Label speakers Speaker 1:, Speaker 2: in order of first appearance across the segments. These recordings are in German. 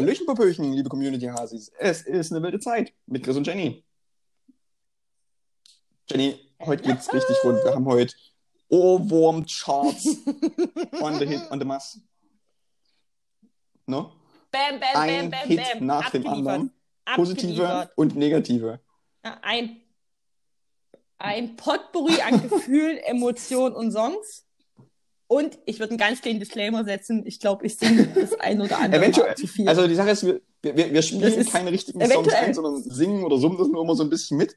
Speaker 1: Hallöchen, Popöchen, liebe Community-Hasis. Es ist eine wilde Zeit mit Chris und Jenny. Jenny, heute geht's richtig rund. Wir haben heute Ohrwurm-Charts on the hit, on the mass. No?
Speaker 2: Bam, bam,
Speaker 1: Ein
Speaker 2: bam, bam,
Speaker 1: Hit
Speaker 2: bam.
Speaker 1: nach dem anderen. Positive und negative.
Speaker 2: Ja, Ein, ein Potpourri an Gefühlen, Emotionen und Songs. Und ich würde einen ganz kleinen Disclaimer setzen. Ich glaube, ich singe das ein oder andere
Speaker 1: Eventuell.
Speaker 2: Zu viel.
Speaker 1: Also die Sache ist, wir, wir, wir spielen keine richtigen Songs
Speaker 2: eventuell.
Speaker 1: ein, sondern singen oder summen das nur immer so ein bisschen mit.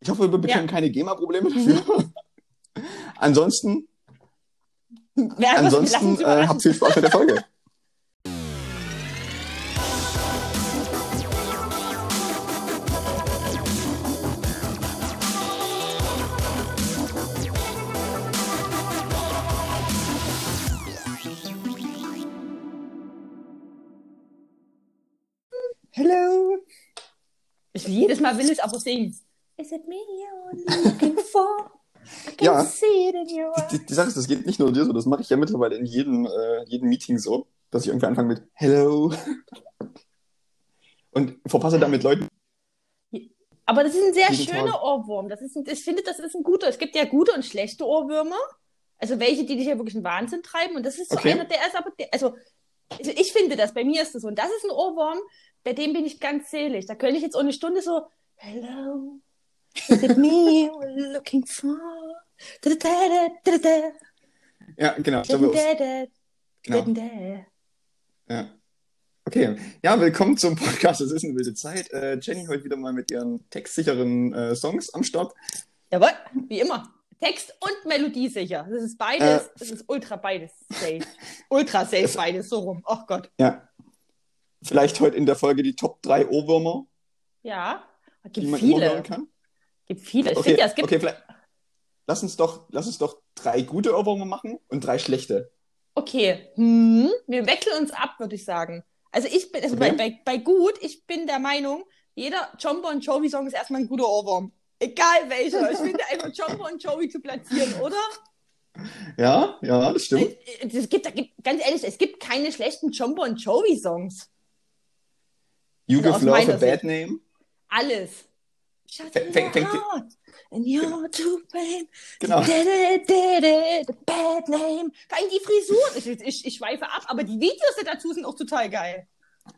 Speaker 1: Ich hoffe, wir bekommen
Speaker 2: Ja.
Speaker 1: keine GEMA-Probleme dafür. ansonsten,
Speaker 2: lassen
Speaker 1: ansonsten
Speaker 2: uns
Speaker 1: äh, habt viel Spaß mit der Folge.
Speaker 2: Ich, jedes Mal will ich es aber singen. Is it me you're looking for? I
Speaker 1: Ja.
Speaker 2: see it in your eyes.
Speaker 1: Die, die Sache ist, das geht nicht nur dir so, das mache ich ja mittlerweile in jedem, äh, jedem Meeting so, dass ich irgendwie anfange mit Hello. Und verpasse damit Leuten.
Speaker 2: Aber das ist ein sehr schöner
Speaker 1: Tag.
Speaker 2: Ohrwurm. Das ist ein, ich finde, das ist ein guter. Es gibt ja gute und schlechte Ohrwürmer. Also welche, die dich ja wirklich in Wahnsinn treiben. Und das ist so
Speaker 1: Okay.
Speaker 2: einer, der ist aber, der, also, also ich finde das, bei mir ist das so. Und das ist ein Ohrwurm, bei dem bin ich ganz selig. Da könnte ich jetzt auch eine Stunde so, hello, is it me you're looking for? Da, da, da,
Speaker 1: Ja, genau. Genau. Ja. Okay. Ja, willkommen zum Podcast. Es ist eine wilde Zeit. Äh, Jenny heute wieder mal mit ihren textsicheren äh, Songs am Start.
Speaker 2: Jawohl, wie immer. Text und Melodie sicher. Das ist beides,
Speaker 1: Äh.
Speaker 2: das ist ultra beides safe. ultra safe beides, so rum. Ach Gott.
Speaker 1: Ja. Vielleicht heute in der Folge die Top 3 Ohrwürmer,
Speaker 2: Ja, es
Speaker 1: die
Speaker 2: gibt
Speaker 1: man immer hören
Speaker 2: viele.
Speaker 1: kann.
Speaker 2: gibt viele. Ich
Speaker 1: Okay,
Speaker 2: finde ja, es gibt.
Speaker 1: okay, vielleicht. Lass uns, doch, lass uns doch drei gute Ohrwürmer machen und drei schlechte.
Speaker 2: Okay, hm, wir wechseln uns ab, würde ich sagen. Also ich bin, also
Speaker 1: Okay.
Speaker 2: bei, bei, bei gut, ich bin der Meinung, jeder John Bon Jovi Song ist erstmal ein guter Ohrwurm. Egal welcher. Ich finde einfach John Bon Jovi zu platzieren, oder?
Speaker 1: Ja, ja, das stimmt.
Speaker 2: Es es gibt, da gibt, ganz ehrlich, es gibt keine schlechten John Bon Jovi Songs.
Speaker 1: You
Speaker 2: also
Speaker 1: Give Love a Bad
Speaker 2: Sicht.
Speaker 1: Name.
Speaker 2: Alles. Shut
Speaker 1: Fäng- fängt- fängt-
Speaker 2: and you're too pain.
Speaker 1: Genau.
Speaker 2: Da, da, da, the bad name. Vor allem die Frisuren. Ich, ich, ich schweife ab, aber die Videos dazu sind auch total geil.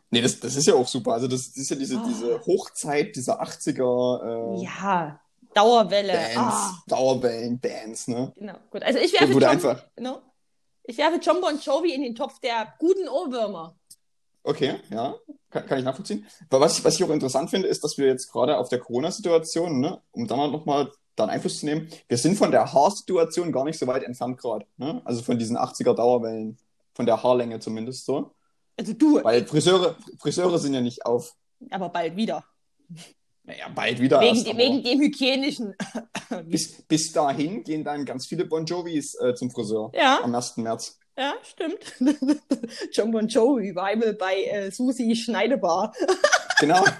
Speaker 1: Nee, das, das ist ja auch super. Also, das, das ist ja diese,
Speaker 2: Oh.
Speaker 1: diese Hochzeit dieser 80er äh,
Speaker 2: Ja, Dauerwelle.
Speaker 1: Bands,
Speaker 2: Ah,
Speaker 1: Dauerband-Bands, ne?
Speaker 2: genau. Gut. Also ich werfe John,
Speaker 1: einfach-
Speaker 2: no? ich werfe John Bon Jovi in den Topf der guten Ohrwürmer.
Speaker 1: Okay, ja, kann, kann ich nachvollziehen. Aber was ich, was ich auch interessant finde, ist, dass wir jetzt gerade auf der Corona-Situation, ne, um dann nochmal dann Einfluss zu nehmen, wir sind von der Haarsituation gar nicht so weit entfernt gerade. Ne? Also von diesen 80er Dauerwellen, von der Haarlänge zumindest so.
Speaker 2: Also du,
Speaker 1: Weil Friseure, Friseure sind ja nicht auf.
Speaker 2: aber bald wieder.
Speaker 1: Naja, bald wieder
Speaker 2: Wegen,
Speaker 1: erst.
Speaker 2: de-
Speaker 1: aber
Speaker 2: wegen dem hygienischen.
Speaker 1: bis, bis dahin gehen dann ganz viele Bon Jovis äh, zum Friseur.
Speaker 2: Ja.
Speaker 1: Am 1. März.
Speaker 2: Ja, stimmt. John Bon Jovi Revival bei äh, Susi Schneidebar.
Speaker 1: Genau.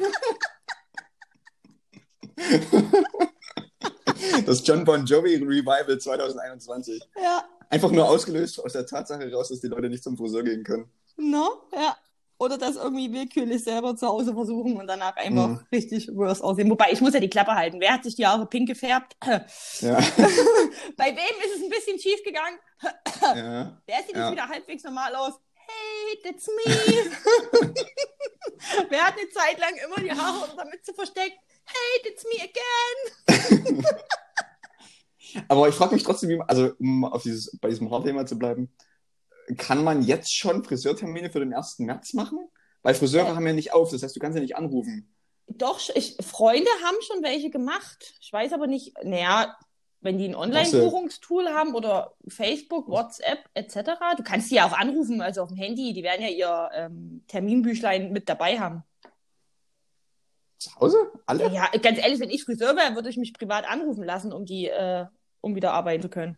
Speaker 1: Das John Bon Jovi Revival 2021.
Speaker 2: Ja,
Speaker 1: Einfach nur ausgelöst aus der Tatsache raus, dass die Leute nicht zum Friseur gehen können.
Speaker 2: no, ja. Oder das irgendwie willkürlich selber zu Hause versuchen und danach einfach
Speaker 1: Mhm.
Speaker 2: richtig worse aussehen. Wobei, ich muss ja die Klappe halten. Wer hat sich die Haare pink gefärbt?
Speaker 1: Ja.
Speaker 2: Bei wem ist es ein bisschen schief gegangen?
Speaker 1: ja.
Speaker 2: Wer sieht
Speaker 1: Ja.
Speaker 2: jetzt wieder halbwegs normal aus? Hey, that's me. Wer hat eine Zeit lang immer die Haare unter der Mütze versteckt? Hey, that's me again.
Speaker 1: Aber ich frage mich trotzdem, wie man, also um auf dieses, bei diesem Haarthema zu bleiben, kann man jetzt schon Friseurtermine für den 1. März machen? Weil Friseure
Speaker 2: Ja.
Speaker 1: haben ja nicht auf, das heißt, du kannst ja nicht anrufen.
Speaker 2: Doch, ich, Freunde haben schon welche gemacht. Ich weiß aber nicht, naja, wenn die ein Online-Buchungstool haben oder Facebook, WhatsApp etc., du kannst die ja auch anrufen, also auf dem Handy, die werden ja ihr ähm, Terminbüchlein mit dabei haben.
Speaker 1: Zu Hause? Alle?
Speaker 2: Ja, ganz ehrlich, wenn ich Friseur wäre, würde ich mich privat anrufen lassen, um die, äh, um wieder arbeiten zu können.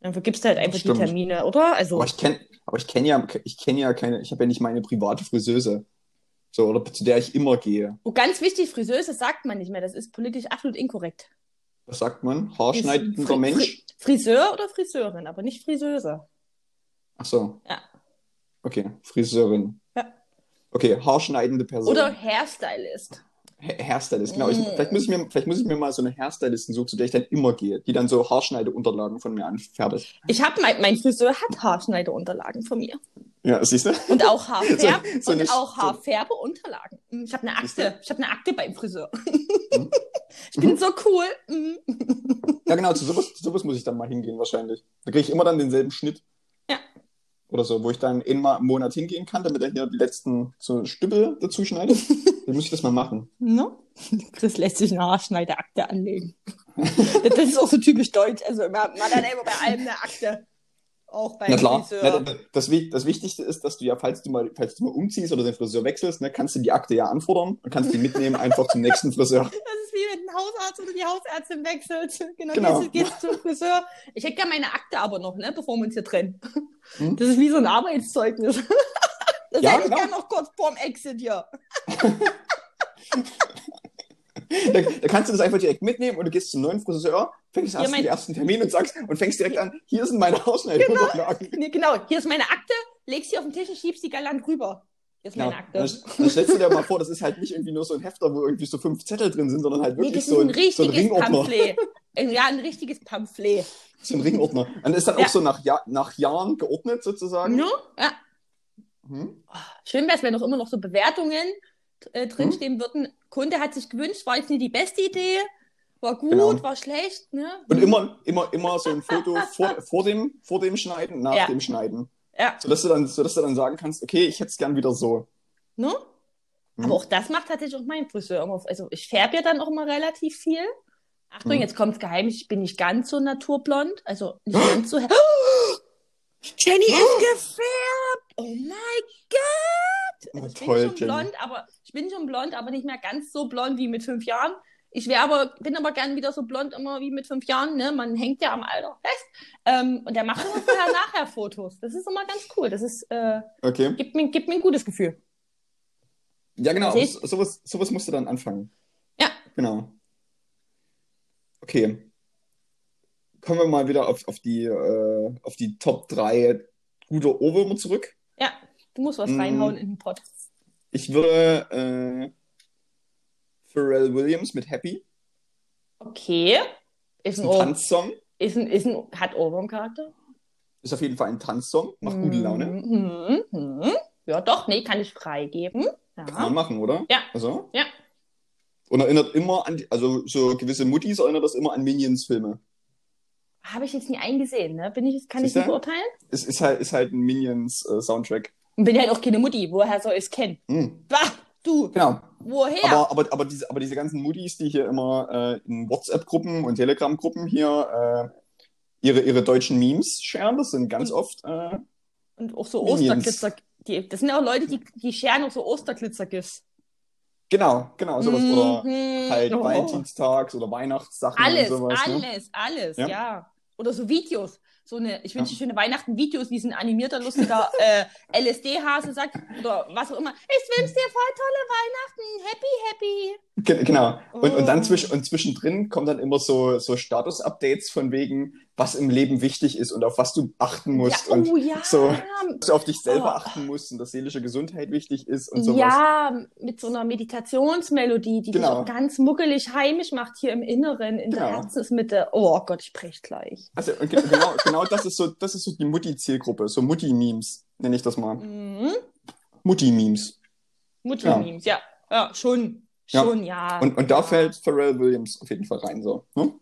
Speaker 2: Dann vergibst du halt einfach
Speaker 1: Stimmt.
Speaker 2: die Termine, oder? Also,
Speaker 1: Aber ich kenne, kenne ja, ich kenne ja keine, ich habe ja nicht meine private Friseuse. So, oder zu der ich immer gehe.
Speaker 2: oh, ganz wichtig, Friseuse sagt man nicht mehr, das ist politisch absolut inkorrekt.
Speaker 1: Was sagt man? Haarschneidender
Speaker 2: Fri-
Speaker 1: Mensch?
Speaker 2: Fri- Friseur oder Friseurin, aber nicht Friseuse.
Speaker 1: Ach so.
Speaker 2: Ja.
Speaker 1: Okay, Friseurin.
Speaker 2: Ja.
Speaker 1: Okay, haarschneidende Person.
Speaker 2: Oder Hairstylist.
Speaker 1: Ha- Hairstylist, genau. Ich, vielleicht, muss ich mir, vielleicht muss ich mir mal so eine Hairstylistin suchen, zu der ich dann immer gehe, die dann so Haarschneideunterlagen von mir anfertigt.
Speaker 2: Ich habe mein, mein Friseur hat Haarschneideunterlagen von mir.
Speaker 1: Ja, siehst du?
Speaker 2: Und auch Haarfärb
Speaker 1: So- so
Speaker 2: und auch Haarfärbeunterlagen. Mm, Ich habe eine? Akte. Ich habe eine Akte beim Friseur.
Speaker 1: Mhm.
Speaker 2: ich bin so cool. Mm.
Speaker 1: Ja, genau, zu sowas, zu sowas muss ich dann mal hingehen wahrscheinlich. Da kriege ich immer dann denselben Schnitt.
Speaker 2: Ja.
Speaker 1: Oder so, wo ich dann einmal im Monat hingehen kann, damit er hier die letzten so Stüppel dazu schneidet. dann muss ich das mal machen.
Speaker 2: Ne? Chris lässt sich eine Haarschneideakte anlegen. das ist auch so typisch deutsch. Also man, man hat immer bei allem eine Akte. Auch beim
Speaker 1: Na klar,
Speaker 2: Friseur.
Speaker 1: Das, das Wichtigste ist, dass du ja, falls du mal, falls du mal umziehst oder den Friseur wechselst, ne, kannst du die Akte ja anfordern und kannst die mitnehmen einfach zum nächsten Friseur.
Speaker 2: Das ist wie wenn ein Hausarzt oder die Hausärztin wechselt. Genau,
Speaker 1: Genau.
Speaker 2: Gehst, gehst zum Friseur. Ich hätte gerne meine Akte aber noch, ne, bevor wir uns hier trennen.
Speaker 1: Hm?
Speaker 2: Das ist wie so ein Arbeitszeugnis. Das
Speaker 1: Ja,
Speaker 2: hätte ich
Speaker 1: genau.
Speaker 2: gerne noch kurz vorm Exit hier.
Speaker 1: Da, da kannst du das einfach direkt mitnehmen und du gehst zum neuen Friseur, fängst
Speaker 2: Ja,
Speaker 1: erst
Speaker 2: mein-
Speaker 1: den ersten Termin und sagst und fängst direkt an, hier sind meine Haarschneideunterlagen.
Speaker 2: Nee, genau, hier ist meine Akte, legst sie auf den Tisch und schiebst die galant rüber. Hier ist
Speaker 1: Genau.
Speaker 2: meine Akte.
Speaker 1: dann stellst du dir mal vor, das ist halt nicht irgendwie nur so ein Hefter, wo irgendwie so fünf Zettel drin sind, sondern halt
Speaker 2: Nee,
Speaker 1: wirklich
Speaker 2: das ist
Speaker 1: so,
Speaker 2: ein
Speaker 1: ein, so ein
Speaker 2: richtiges
Speaker 1: Ringordner.
Speaker 2: Pamphlet. Ja, ein richtiges Pamphlet.
Speaker 1: So ein Ringordner. Und ist dann
Speaker 2: Ja.
Speaker 1: auch so nach, ja nach Jahren geordnet sozusagen.
Speaker 2: No? Ja.
Speaker 1: Mhm.
Speaker 2: Schön wäre es, wenn noch immer noch so Bewertungen äh,
Speaker 1: Hm?
Speaker 2: drinstehen würden. Kunde hat sich gewünscht, war jetzt nicht die beste Idee, war gut,
Speaker 1: Genau.
Speaker 2: war schlecht. Ne?
Speaker 1: Und immer, immer, immer so ein Foto vor, vor, dem, vor dem Schneiden, nach
Speaker 2: Ja.
Speaker 1: dem Schneiden.
Speaker 2: Ja,
Speaker 1: Sodass du, dann, sodass du dann sagen kannst, okay, ich hätte es gern wieder so.
Speaker 2: ne?
Speaker 1: Mhm.
Speaker 2: Aber auch das macht tatsächlich auch mein Friseur immer. Also ich färbe ja dann auch immer relativ viel. Achtung,
Speaker 1: Mhm.
Speaker 2: jetzt kommt's geheim, ich bin nicht ganz so naturblond, also nicht ganz so hell. Jenny ist gefärbt! Oh mein Gott! Also ich bin schon blond, aber ich bin schon blond, aber nicht mehr ganz so blond wie mit fünf Jahren. Ich wäre aber, bin aber gern wieder so blond immer wie mit fünf Jahren, ne? Man hängt ja am Alter fest. Ähm, und der macht immer vorher nachher Fotos. Das ist immer ganz cool. Das ist, äh,
Speaker 1: Okay.
Speaker 2: gibt mir, gibt mir ein gutes Gefühl.
Speaker 1: Ja, genau. So, sowas, sowas musst du dann anfangen.
Speaker 2: Ja.
Speaker 1: Genau. Okay. Kommen wir mal wieder auf, auf, die, äh, auf die Top 3 gute Ohrwürmer zurück.
Speaker 2: Ja, du musst was
Speaker 1: Mm.
Speaker 2: reinhauen in den Pott.
Speaker 1: Ich würde äh, Pharrell Williams mit Happy.
Speaker 2: Okay. Ist ein,
Speaker 1: ein Tanzsong.
Speaker 2: ist ein, ist ein, hat Ohrwurmcharakter.
Speaker 1: Ist auf jeden Fall ein Tanzsong. Macht gute Laune.
Speaker 2: Mhm, mhm. Ja, doch, nee, kann ich freigeben.
Speaker 1: Kann man
Speaker 2: Ja.
Speaker 1: machen, oder?
Speaker 2: Ja.
Speaker 1: Also?
Speaker 2: Ja.
Speaker 1: Und erinnert immer an, also so gewisse Muttis erinnert das immer an Minions-Filme.
Speaker 2: Habe ich jetzt nie eingesehen, ne? Bin ich, kann ich
Speaker 1: Siehste?
Speaker 2: nicht beurteilen?
Speaker 1: Es ist halt, ist halt ein Minions-Soundtrack.
Speaker 2: Und bin halt auch keine Mutti. Woher soll ich es kennen?
Speaker 1: Hm.
Speaker 2: Bah, du,
Speaker 1: Genau.
Speaker 2: woher?
Speaker 1: Aber, aber, aber, diese, aber diese ganzen Muttis, die hier immer äh, in WhatsApp-Gruppen und Telegram-Gruppen hier äh, ihre, ihre deutschen Memes sharen, das sind ganz oft. Äh,
Speaker 2: Und auch so. Osterglitzer. Die, das sind ja auch Leute, die, die scheren auch so Osterglitzer-Gifts.
Speaker 1: genau, genau, sowas. Oder
Speaker 2: Mhm.
Speaker 1: halt
Speaker 2: Oh.
Speaker 1: Valentinstags oder Weihnachtssachen
Speaker 2: Alles,
Speaker 1: und sowas. Ne?
Speaker 2: alles, alles,
Speaker 1: Ja.
Speaker 2: ja. Oder so Videos. So eine, ich wünsche
Speaker 1: Ja.
Speaker 2: schöne Weihnachten Videos, wie so ein animierter, lustiger äh, LSD-Hase sagt, oder was auch immer. Ich wünsche dir voll tolle Weihnachten. Happy, happy.
Speaker 1: Ge- Genau. Und, und dann
Speaker 2: Oh.
Speaker 1: zwisch und zwischendrin kommen dann immer so, so Status-Updates von wegen, was im Leben wichtig ist und auf was du achten musst
Speaker 2: ja,
Speaker 1: und
Speaker 2: oh ja.
Speaker 1: so, dass du auf dich selber
Speaker 2: Oh.
Speaker 1: achten musst und dass seelische Gesundheit wichtig ist und sowas.
Speaker 2: Ja, mit so einer Meditationsmelodie, die
Speaker 1: Genau.
Speaker 2: dich auch ganz muckelig heimisch macht hier im Inneren, in der
Speaker 1: Genau.
Speaker 2: Herzensmitte. Oh Gott, ich brech gleich.
Speaker 1: Also genau, genau das ist so, das ist so die Mutti-Zielgruppe, so Mutti-Memes, nenne ich das mal.
Speaker 2: Mhm.
Speaker 1: Mutti-Memes.
Speaker 2: Mutti-Memes, ja. ja. schon.
Speaker 1: Ja.
Speaker 2: Schon, ja.
Speaker 1: Und, und da fällt Pharrell Williams auf jeden Fall rein, so. Ne?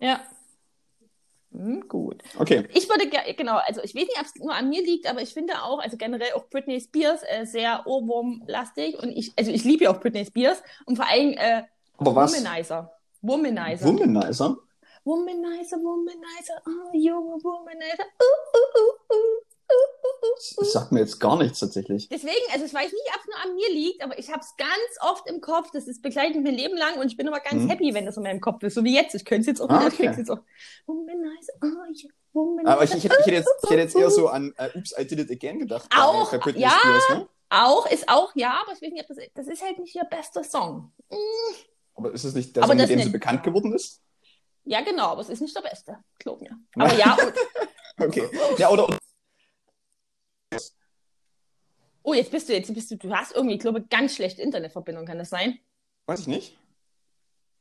Speaker 2: ja. Mhm, gut.
Speaker 1: Okay.
Speaker 2: Ich würde gerne, genau, also ich weiß nicht, ob es nur an mir liegt, aber ich finde auch, also generell auch Britney Spears äh, sehr Ohrwurmlastig und ich, also ich liebe ja auch Britney Spears und vor allem äh,
Speaker 1: Aber was?
Speaker 2: Womanizer. Womanizer.
Speaker 1: Womanizer?
Speaker 2: Womanizer, Womanizer, oh, junge Womanizer. Uh, uh, uh, uh, uh, uh, uh.
Speaker 1: Das sagt mir jetzt gar nichts tatsächlich.
Speaker 2: Deswegen, also ich weiß nicht, ob es nur an mir liegt, aber ich habe es ganz oft im Kopf. Das ist begleitet mein Leben lang und ich bin aber ganz
Speaker 1: Mhm.
Speaker 2: happy, wenn das in meinem Kopf ist. So wie jetzt. Ich könnte es jetzt auch
Speaker 1: Ah,
Speaker 2: wieder. Ich
Speaker 1: okay.
Speaker 2: krieg's jetzt auch. Oh.
Speaker 1: Aber ich, ich, hätte, ich, hätte jetzt, ich hätte jetzt eher so an äh, Oops, I Did It Again gedacht. bei-
Speaker 2: Auch,
Speaker 1: bei Britney
Speaker 2: ja.
Speaker 1: Spears, ne?
Speaker 2: Auch, ist auch, ja, aber ich weiß nicht, ob das, das ist halt nicht ihr bester Song.
Speaker 1: Aber ist es nicht der
Speaker 2: Aber
Speaker 1: Song, mit dem
Speaker 2: nicht.
Speaker 1: sie bekannt geworden ist?
Speaker 2: Ja, genau, aber es ist nicht der beste. Glaub mir. Aber ja, und,
Speaker 1: Okay. Ja, oder, oder
Speaker 2: Oh, jetzt bist du, jetzt bist du, du hast irgendwie, ich glaube, ganz schlechte Internetverbindung, kann das sein?
Speaker 1: Weiß ich nicht.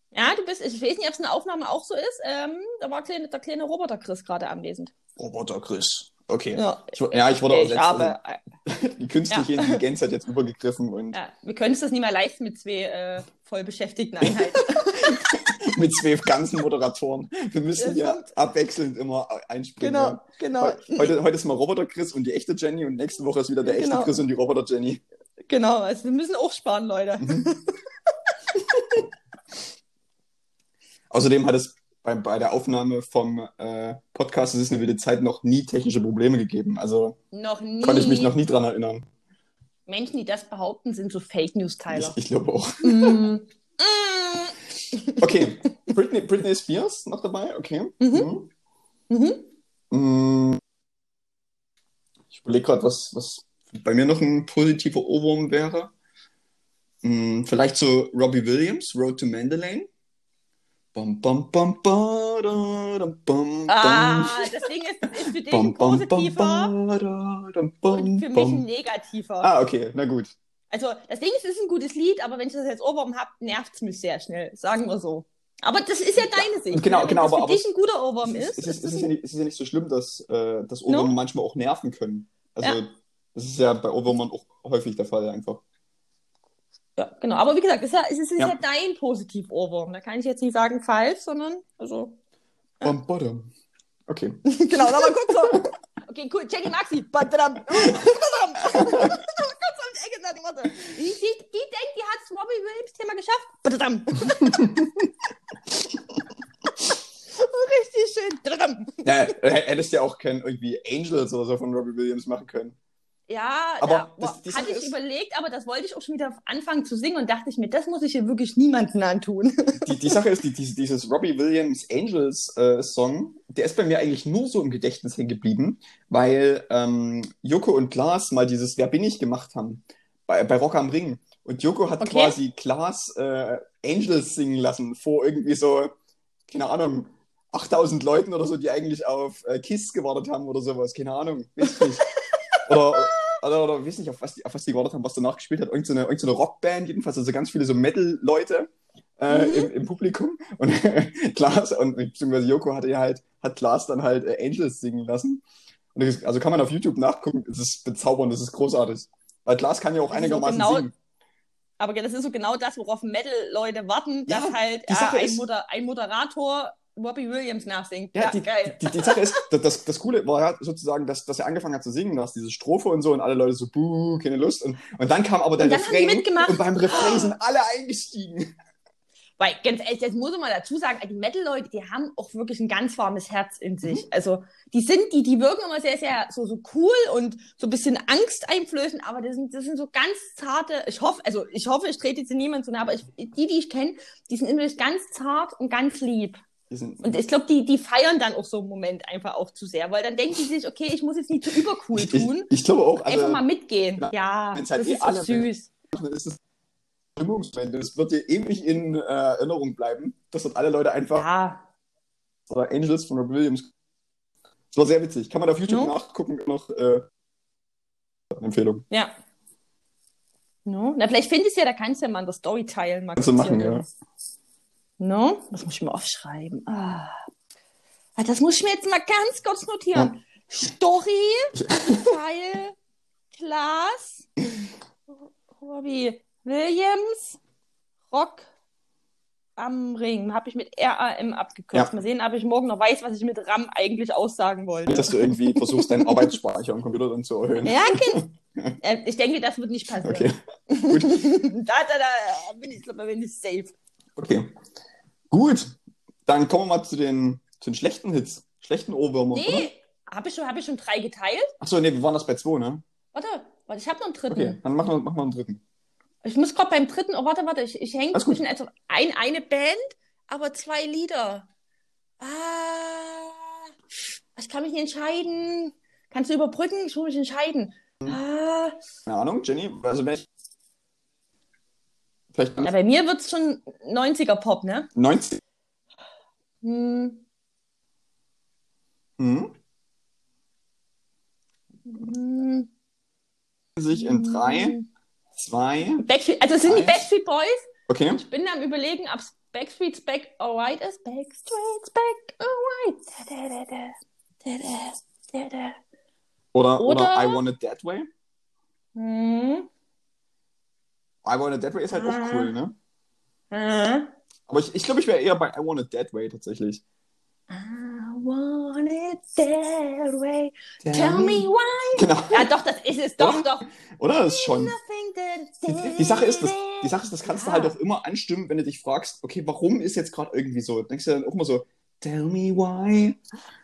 Speaker 2: Ja, du bist, ich weiß nicht, ob es eine Aufnahme auch so ist. Ähm, da war kleine, der kleine Roboter Chris gerade anwesend.
Speaker 1: Roboter Chris. Okay.
Speaker 2: Ja,
Speaker 1: Ich, ja, ich wurde auch
Speaker 2: ich
Speaker 1: selbst,
Speaker 2: habe,
Speaker 1: also, die künstliche
Speaker 2: Ja.
Speaker 1: Intelligenz hat jetzt übergegriffen und
Speaker 2: ja, wir können es das nicht mehr leisten mit zwei äh, voll beschäftigten Einheiten.
Speaker 1: mit zwei ganzen Moderatoren. Wir müssen ja abwechselnd immer einspringen.
Speaker 2: genau,
Speaker 1: Ja.
Speaker 2: genau,
Speaker 1: Heu- Heute, heute ist mal Roboter Chris und die echte Jenny und nächste Woche ist wieder der echte
Speaker 2: Genau.
Speaker 1: Chris und die Roboter Jenny.
Speaker 2: genau. Also wir müssen auch sparen, Leute.
Speaker 1: Mhm. Außerdem hat es bei, bei der Aufnahme vom äh, Podcast Es ist eine wilde Zeit noch nie technische Probleme gegeben. Also
Speaker 2: Noch nie.
Speaker 1: konnte ich mich noch nie dran erinnern.
Speaker 2: Menschen, die das behaupten, sind so Fake News
Speaker 1: Ich, ich glaube auch.
Speaker 2: Mm. Mm.
Speaker 1: Okay, Britney, Britney Spears noch dabei, okay.
Speaker 2: Mhm.
Speaker 1: Mhm.
Speaker 2: Mhm.
Speaker 1: Mm. Ich überlege gerade, was, was bei mir noch ein positiver Ohrwurm wäre. Mm, Vielleicht so Robbie Williams, Road to Mandalane. Bam, bam, bam, ba, da, dam, bam,
Speaker 2: Ah, das Ding ist, das ist für dich ein positiver
Speaker 1: da,
Speaker 2: und für mich ein negativer.
Speaker 1: Ah, okay, na gut.
Speaker 2: Also, das Ding ist, es ist ein gutes Lied, aber wenn ich das jetzt Ohrwurm habe, nervt es mich sehr schnell, sagen wir so. Aber das ist ja deine Sicht.
Speaker 1: genau, genau,
Speaker 2: Wenn das
Speaker 1: aber-
Speaker 2: für dich ein guter Ohrwurm
Speaker 1: Es
Speaker 2: ist,
Speaker 1: ist, es, ist,
Speaker 2: das
Speaker 1: es, ist ja nicht, es ist ja nicht so schlimm, dass, äh, dass Ohrwürmer
Speaker 2: No?
Speaker 1: manchmal auch nerven können. Also,
Speaker 2: Ja.
Speaker 1: das ist ja bei Ohrwürmern auch häufig der Fall einfach.
Speaker 2: ja, genau. Aber wie gesagt, es ist ja, es ist
Speaker 1: Ja.
Speaker 2: ja dein Positiv-Ohrwurm. Da kann ich jetzt nicht sagen falsch, sondern, also,
Speaker 1: Bam, badam. Okay.
Speaker 2: genau, aber guck so. Okay, cool. Jenny Maxi. Badadam. Um die. Die, die, denkt, die hat das Robbie Williams-Thema geschafft. Badadam. Richtig schön. Badadam.
Speaker 1: Ja, äh, hättest ja auch kein irgendwie Angels oder so von Robbie Williams machen können.
Speaker 2: Ja,
Speaker 1: Aber
Speaker 2: ja,
Speaker 1: das-
Speaker 2: boah,
Speaker 1: die
Speaker 2: hatte ich
Speaker 1: ist-
Speaker 2: überlegt, aber das wollte ich auch schon wieder anfangen zu singen und dachte ich mir, das muss ich hier wirklich niemandem antun.
Speaker 1: Die, die Sache ist, die, die, dieses Robbie Williams Angels äh, Song, der ist bei mir eigentlich nur so im Gedächtnis hängen geblieben, weil ähm, Joko und Klaas mal dieses Wer bin ich gemacht haben bei, bei Rock am Ring. Und Joko hat
Speaker 2: Okay.
Speaker 1: quasi Klaas äh, Angels singen lassen vor irgendwie so, keine Ahnung, 8000 Leuten oder so, die eigentlich auf äh, Kiss gewartet haben oder sowas. Keine Ahnung, weiß ich nicht. Oder, oder, oder weiß nicht, auf was, die, auf was die gewartet haben, was danach gespielt hat. Irgend so eine, irgend so eine Rockband, jedenfalls, also ganz viele so Metal-Leute äh,
Speaker 2: Mhm.
Speaker 1: im, im Publikum. Und Klaas, und beziehungsweise Joko hatte ja halt, hat Klaas dann halt äh, Angels singen lassen. Und das, also kann man auf YouTube nachgucken, es ist bezaubernd, das ist großartig. Weil Klaas kann ja auch
Speaker 2: Das ist so
Speaker 1: einigermaßen
Speaker 2: genau-
Speaker 1: singen.
Speaker 2: Aber das ist so genau das, worauf Metal-Leute warten,
Speaker 1: Ja,
Speaker 2: dass halt
Speaker 1: Sache
Speaker 2: äh, ein,
Speaker 1: ist-
Speaker 2: Moder ein Moderator Robbie Williams nachsingt.
Speaker 1: Ja,
Speaker 2: Ja,
Speaker 1: die,
Speaker 2: geil.
Speaker 1: Die, die Sache ist, das, das, Coole war ja sozusagen, dass, dass er angefangen hat zu singen, dass diese Strophe und so und alle Leute so, buh, keine Lust. Und, und dann kam aber der
Speaker 2: Und
Speaker 1: Refrain
Speaker 2: mitgemacht.
Speaker 1: und beim Refrain sind alle eingestiegen.
Speaker 2: Weil, ganz ehrlich, das muss man mal dazu sagen, die Metal-Leute, die haben auch wirklich ein ganz warmes Herz in sich.
Speaker 1: Mhm.
Speaker 2: Also, die sind, die, die wirken immer sehr, sehr so, so cool und so ein bisschen angsteinflößend, aber das sind, das sind so ganz zarte, ich hoffe, also, ich hoffe, ich trete jetzt niemand zu nahe, aber ich, die, die ich kenne, die sind innerlich ganz zart und ganz lieb. Und ich glaube, die, die feiern dann auch so einen Moment einfach auch zu sehr, weil dann denken die sich, okay, ich muss jetzt nicht zu übercool
Speaker 1: ich, ich,
Speaker 2: tun,
Speaker 1: ich glaube auch, also,
Speaker 2: einfach mal mitgehen.
Speaker 1: ja,
Speaker 2: Ja,
Speaker 1: halt
Speaker 2: das
Speaker 1: eh
Speaker 2: ist so süß.
Speaker 1: ist es Stimmungsmoment. Es wird dir ewig in äh, Erinnerung bleiben, dass dort alle Leute einfach
Speaker 2: Ja,
Speaker 1: oder Angels von Rob Williams. Das war sehr witzig. Kann man auf YouTube
Speaker 2: No?
Speaker 1: nachgucken noch äh, eine Empfehlung.
Speaker 2: ja. No? Na, vielleicht findest du ja, da kannst du ja mal in der Story teilen. Mal
Speaker 1: Kannst du machen, ja.
Speaker 2: No? Das muss ich mir aufschreiben. Ah. Ah, Das muss ich mir jetzt mal ganz kurz notieren. Story, Teil, Klaas, Robbie Williams, Rock am Ring. Habe ich mit RAM abgekürzt.
Speaker 1: Ja.
Speaker 2: Mal sehen, ob ich morgen noch weiß, was ich mit RAM eigentlich aussagen wollte.
Speaker 1: Dass du irgendwie versuchst, deinen Arbeitsspeicher am Computer dann zu erhöhen.
Speaker 2: Ja, kind. Äh, Ich denke, das wird nicht passieren.
Speaker 1: Okay, gut.
Speaker 2: da, da, da bin ich, glaube ich safe.
Speaker 1: Okay. Gut. Dann kommen wir mal zu den, zu den schlechten Hits. Schlechten Ohrwürmern, oder?
Speaker 2: Nee, habe ich, schon- hab ich schon drei geteilt?
Speaker 1: Achso, nee, wir waren das bei zwei, ne?
Speaker 2: Warte, warte, ich habe noch einen dritten.
Speaker 1: Okay, dann machen wir, machen wir einen dritten.
Speaker 2: Ich muss gerade beim dritten, oh warte, warte, ich, ich hänge zwischen also ein, eine Band, aber zwei Lieder. Ah, ich kann mich nicht entscheiden. Kannst du überbrücken? Ich muss mich entscheiden.
Speaker 1: Mhm.
Speaker 2: Ah,
Speaker 1: Keine Ahnung, Jenny, also wenn ich. Vielleicht
Speaker 2: ja, bei mir wird's schon 90er Pop, ne?
Speaker 1: 90.
Speaker 2: Hm,
Speaker 1: Hm?
Speaker 2: hm.
Speaker 1: sich in drei, zwei.
Speaker 2: Backstreet, also es sind die. Backstreet Boys.
Speaker 1: Okay.
Speaker 2: Ich bin am überlegen, ob Backstreet's Back Alright ist. Backstreet's Back Alright. Da, da, da.
Speaker 1: Oder, oder,
Speaker 2: Oder-
Speaker 1: I Want It That Way.
Speaker 2: Hm.
Speaker 1: I Want It That Way ist halt auch
Speaker 2: Ah.
Speaker 1: cool, ne?
Speaker 2: Äh.
Speaker 1: Aber ich, ich glaube, ich wäre eher bei I Want It That Way tatsächlich.
Speaker 2: I want it that way. Tell me why.
Speaker 1: Genau.
Speaker 2: Ja, doch, das ist es. Doch,
Speaker 1: Oder?
Speaker 2: doch.
Speaker 1: Oder? Das ist schon. Die, die Sache ist, das, die Sache ist, das kannst du
Speaker 2: Ja.
Speaker 1: halt auch immer anstimmen, wenn du dich fragst, okay, warum ist jetzt gerade irgendwie so? Denkst du dann auch immer so, tell me why?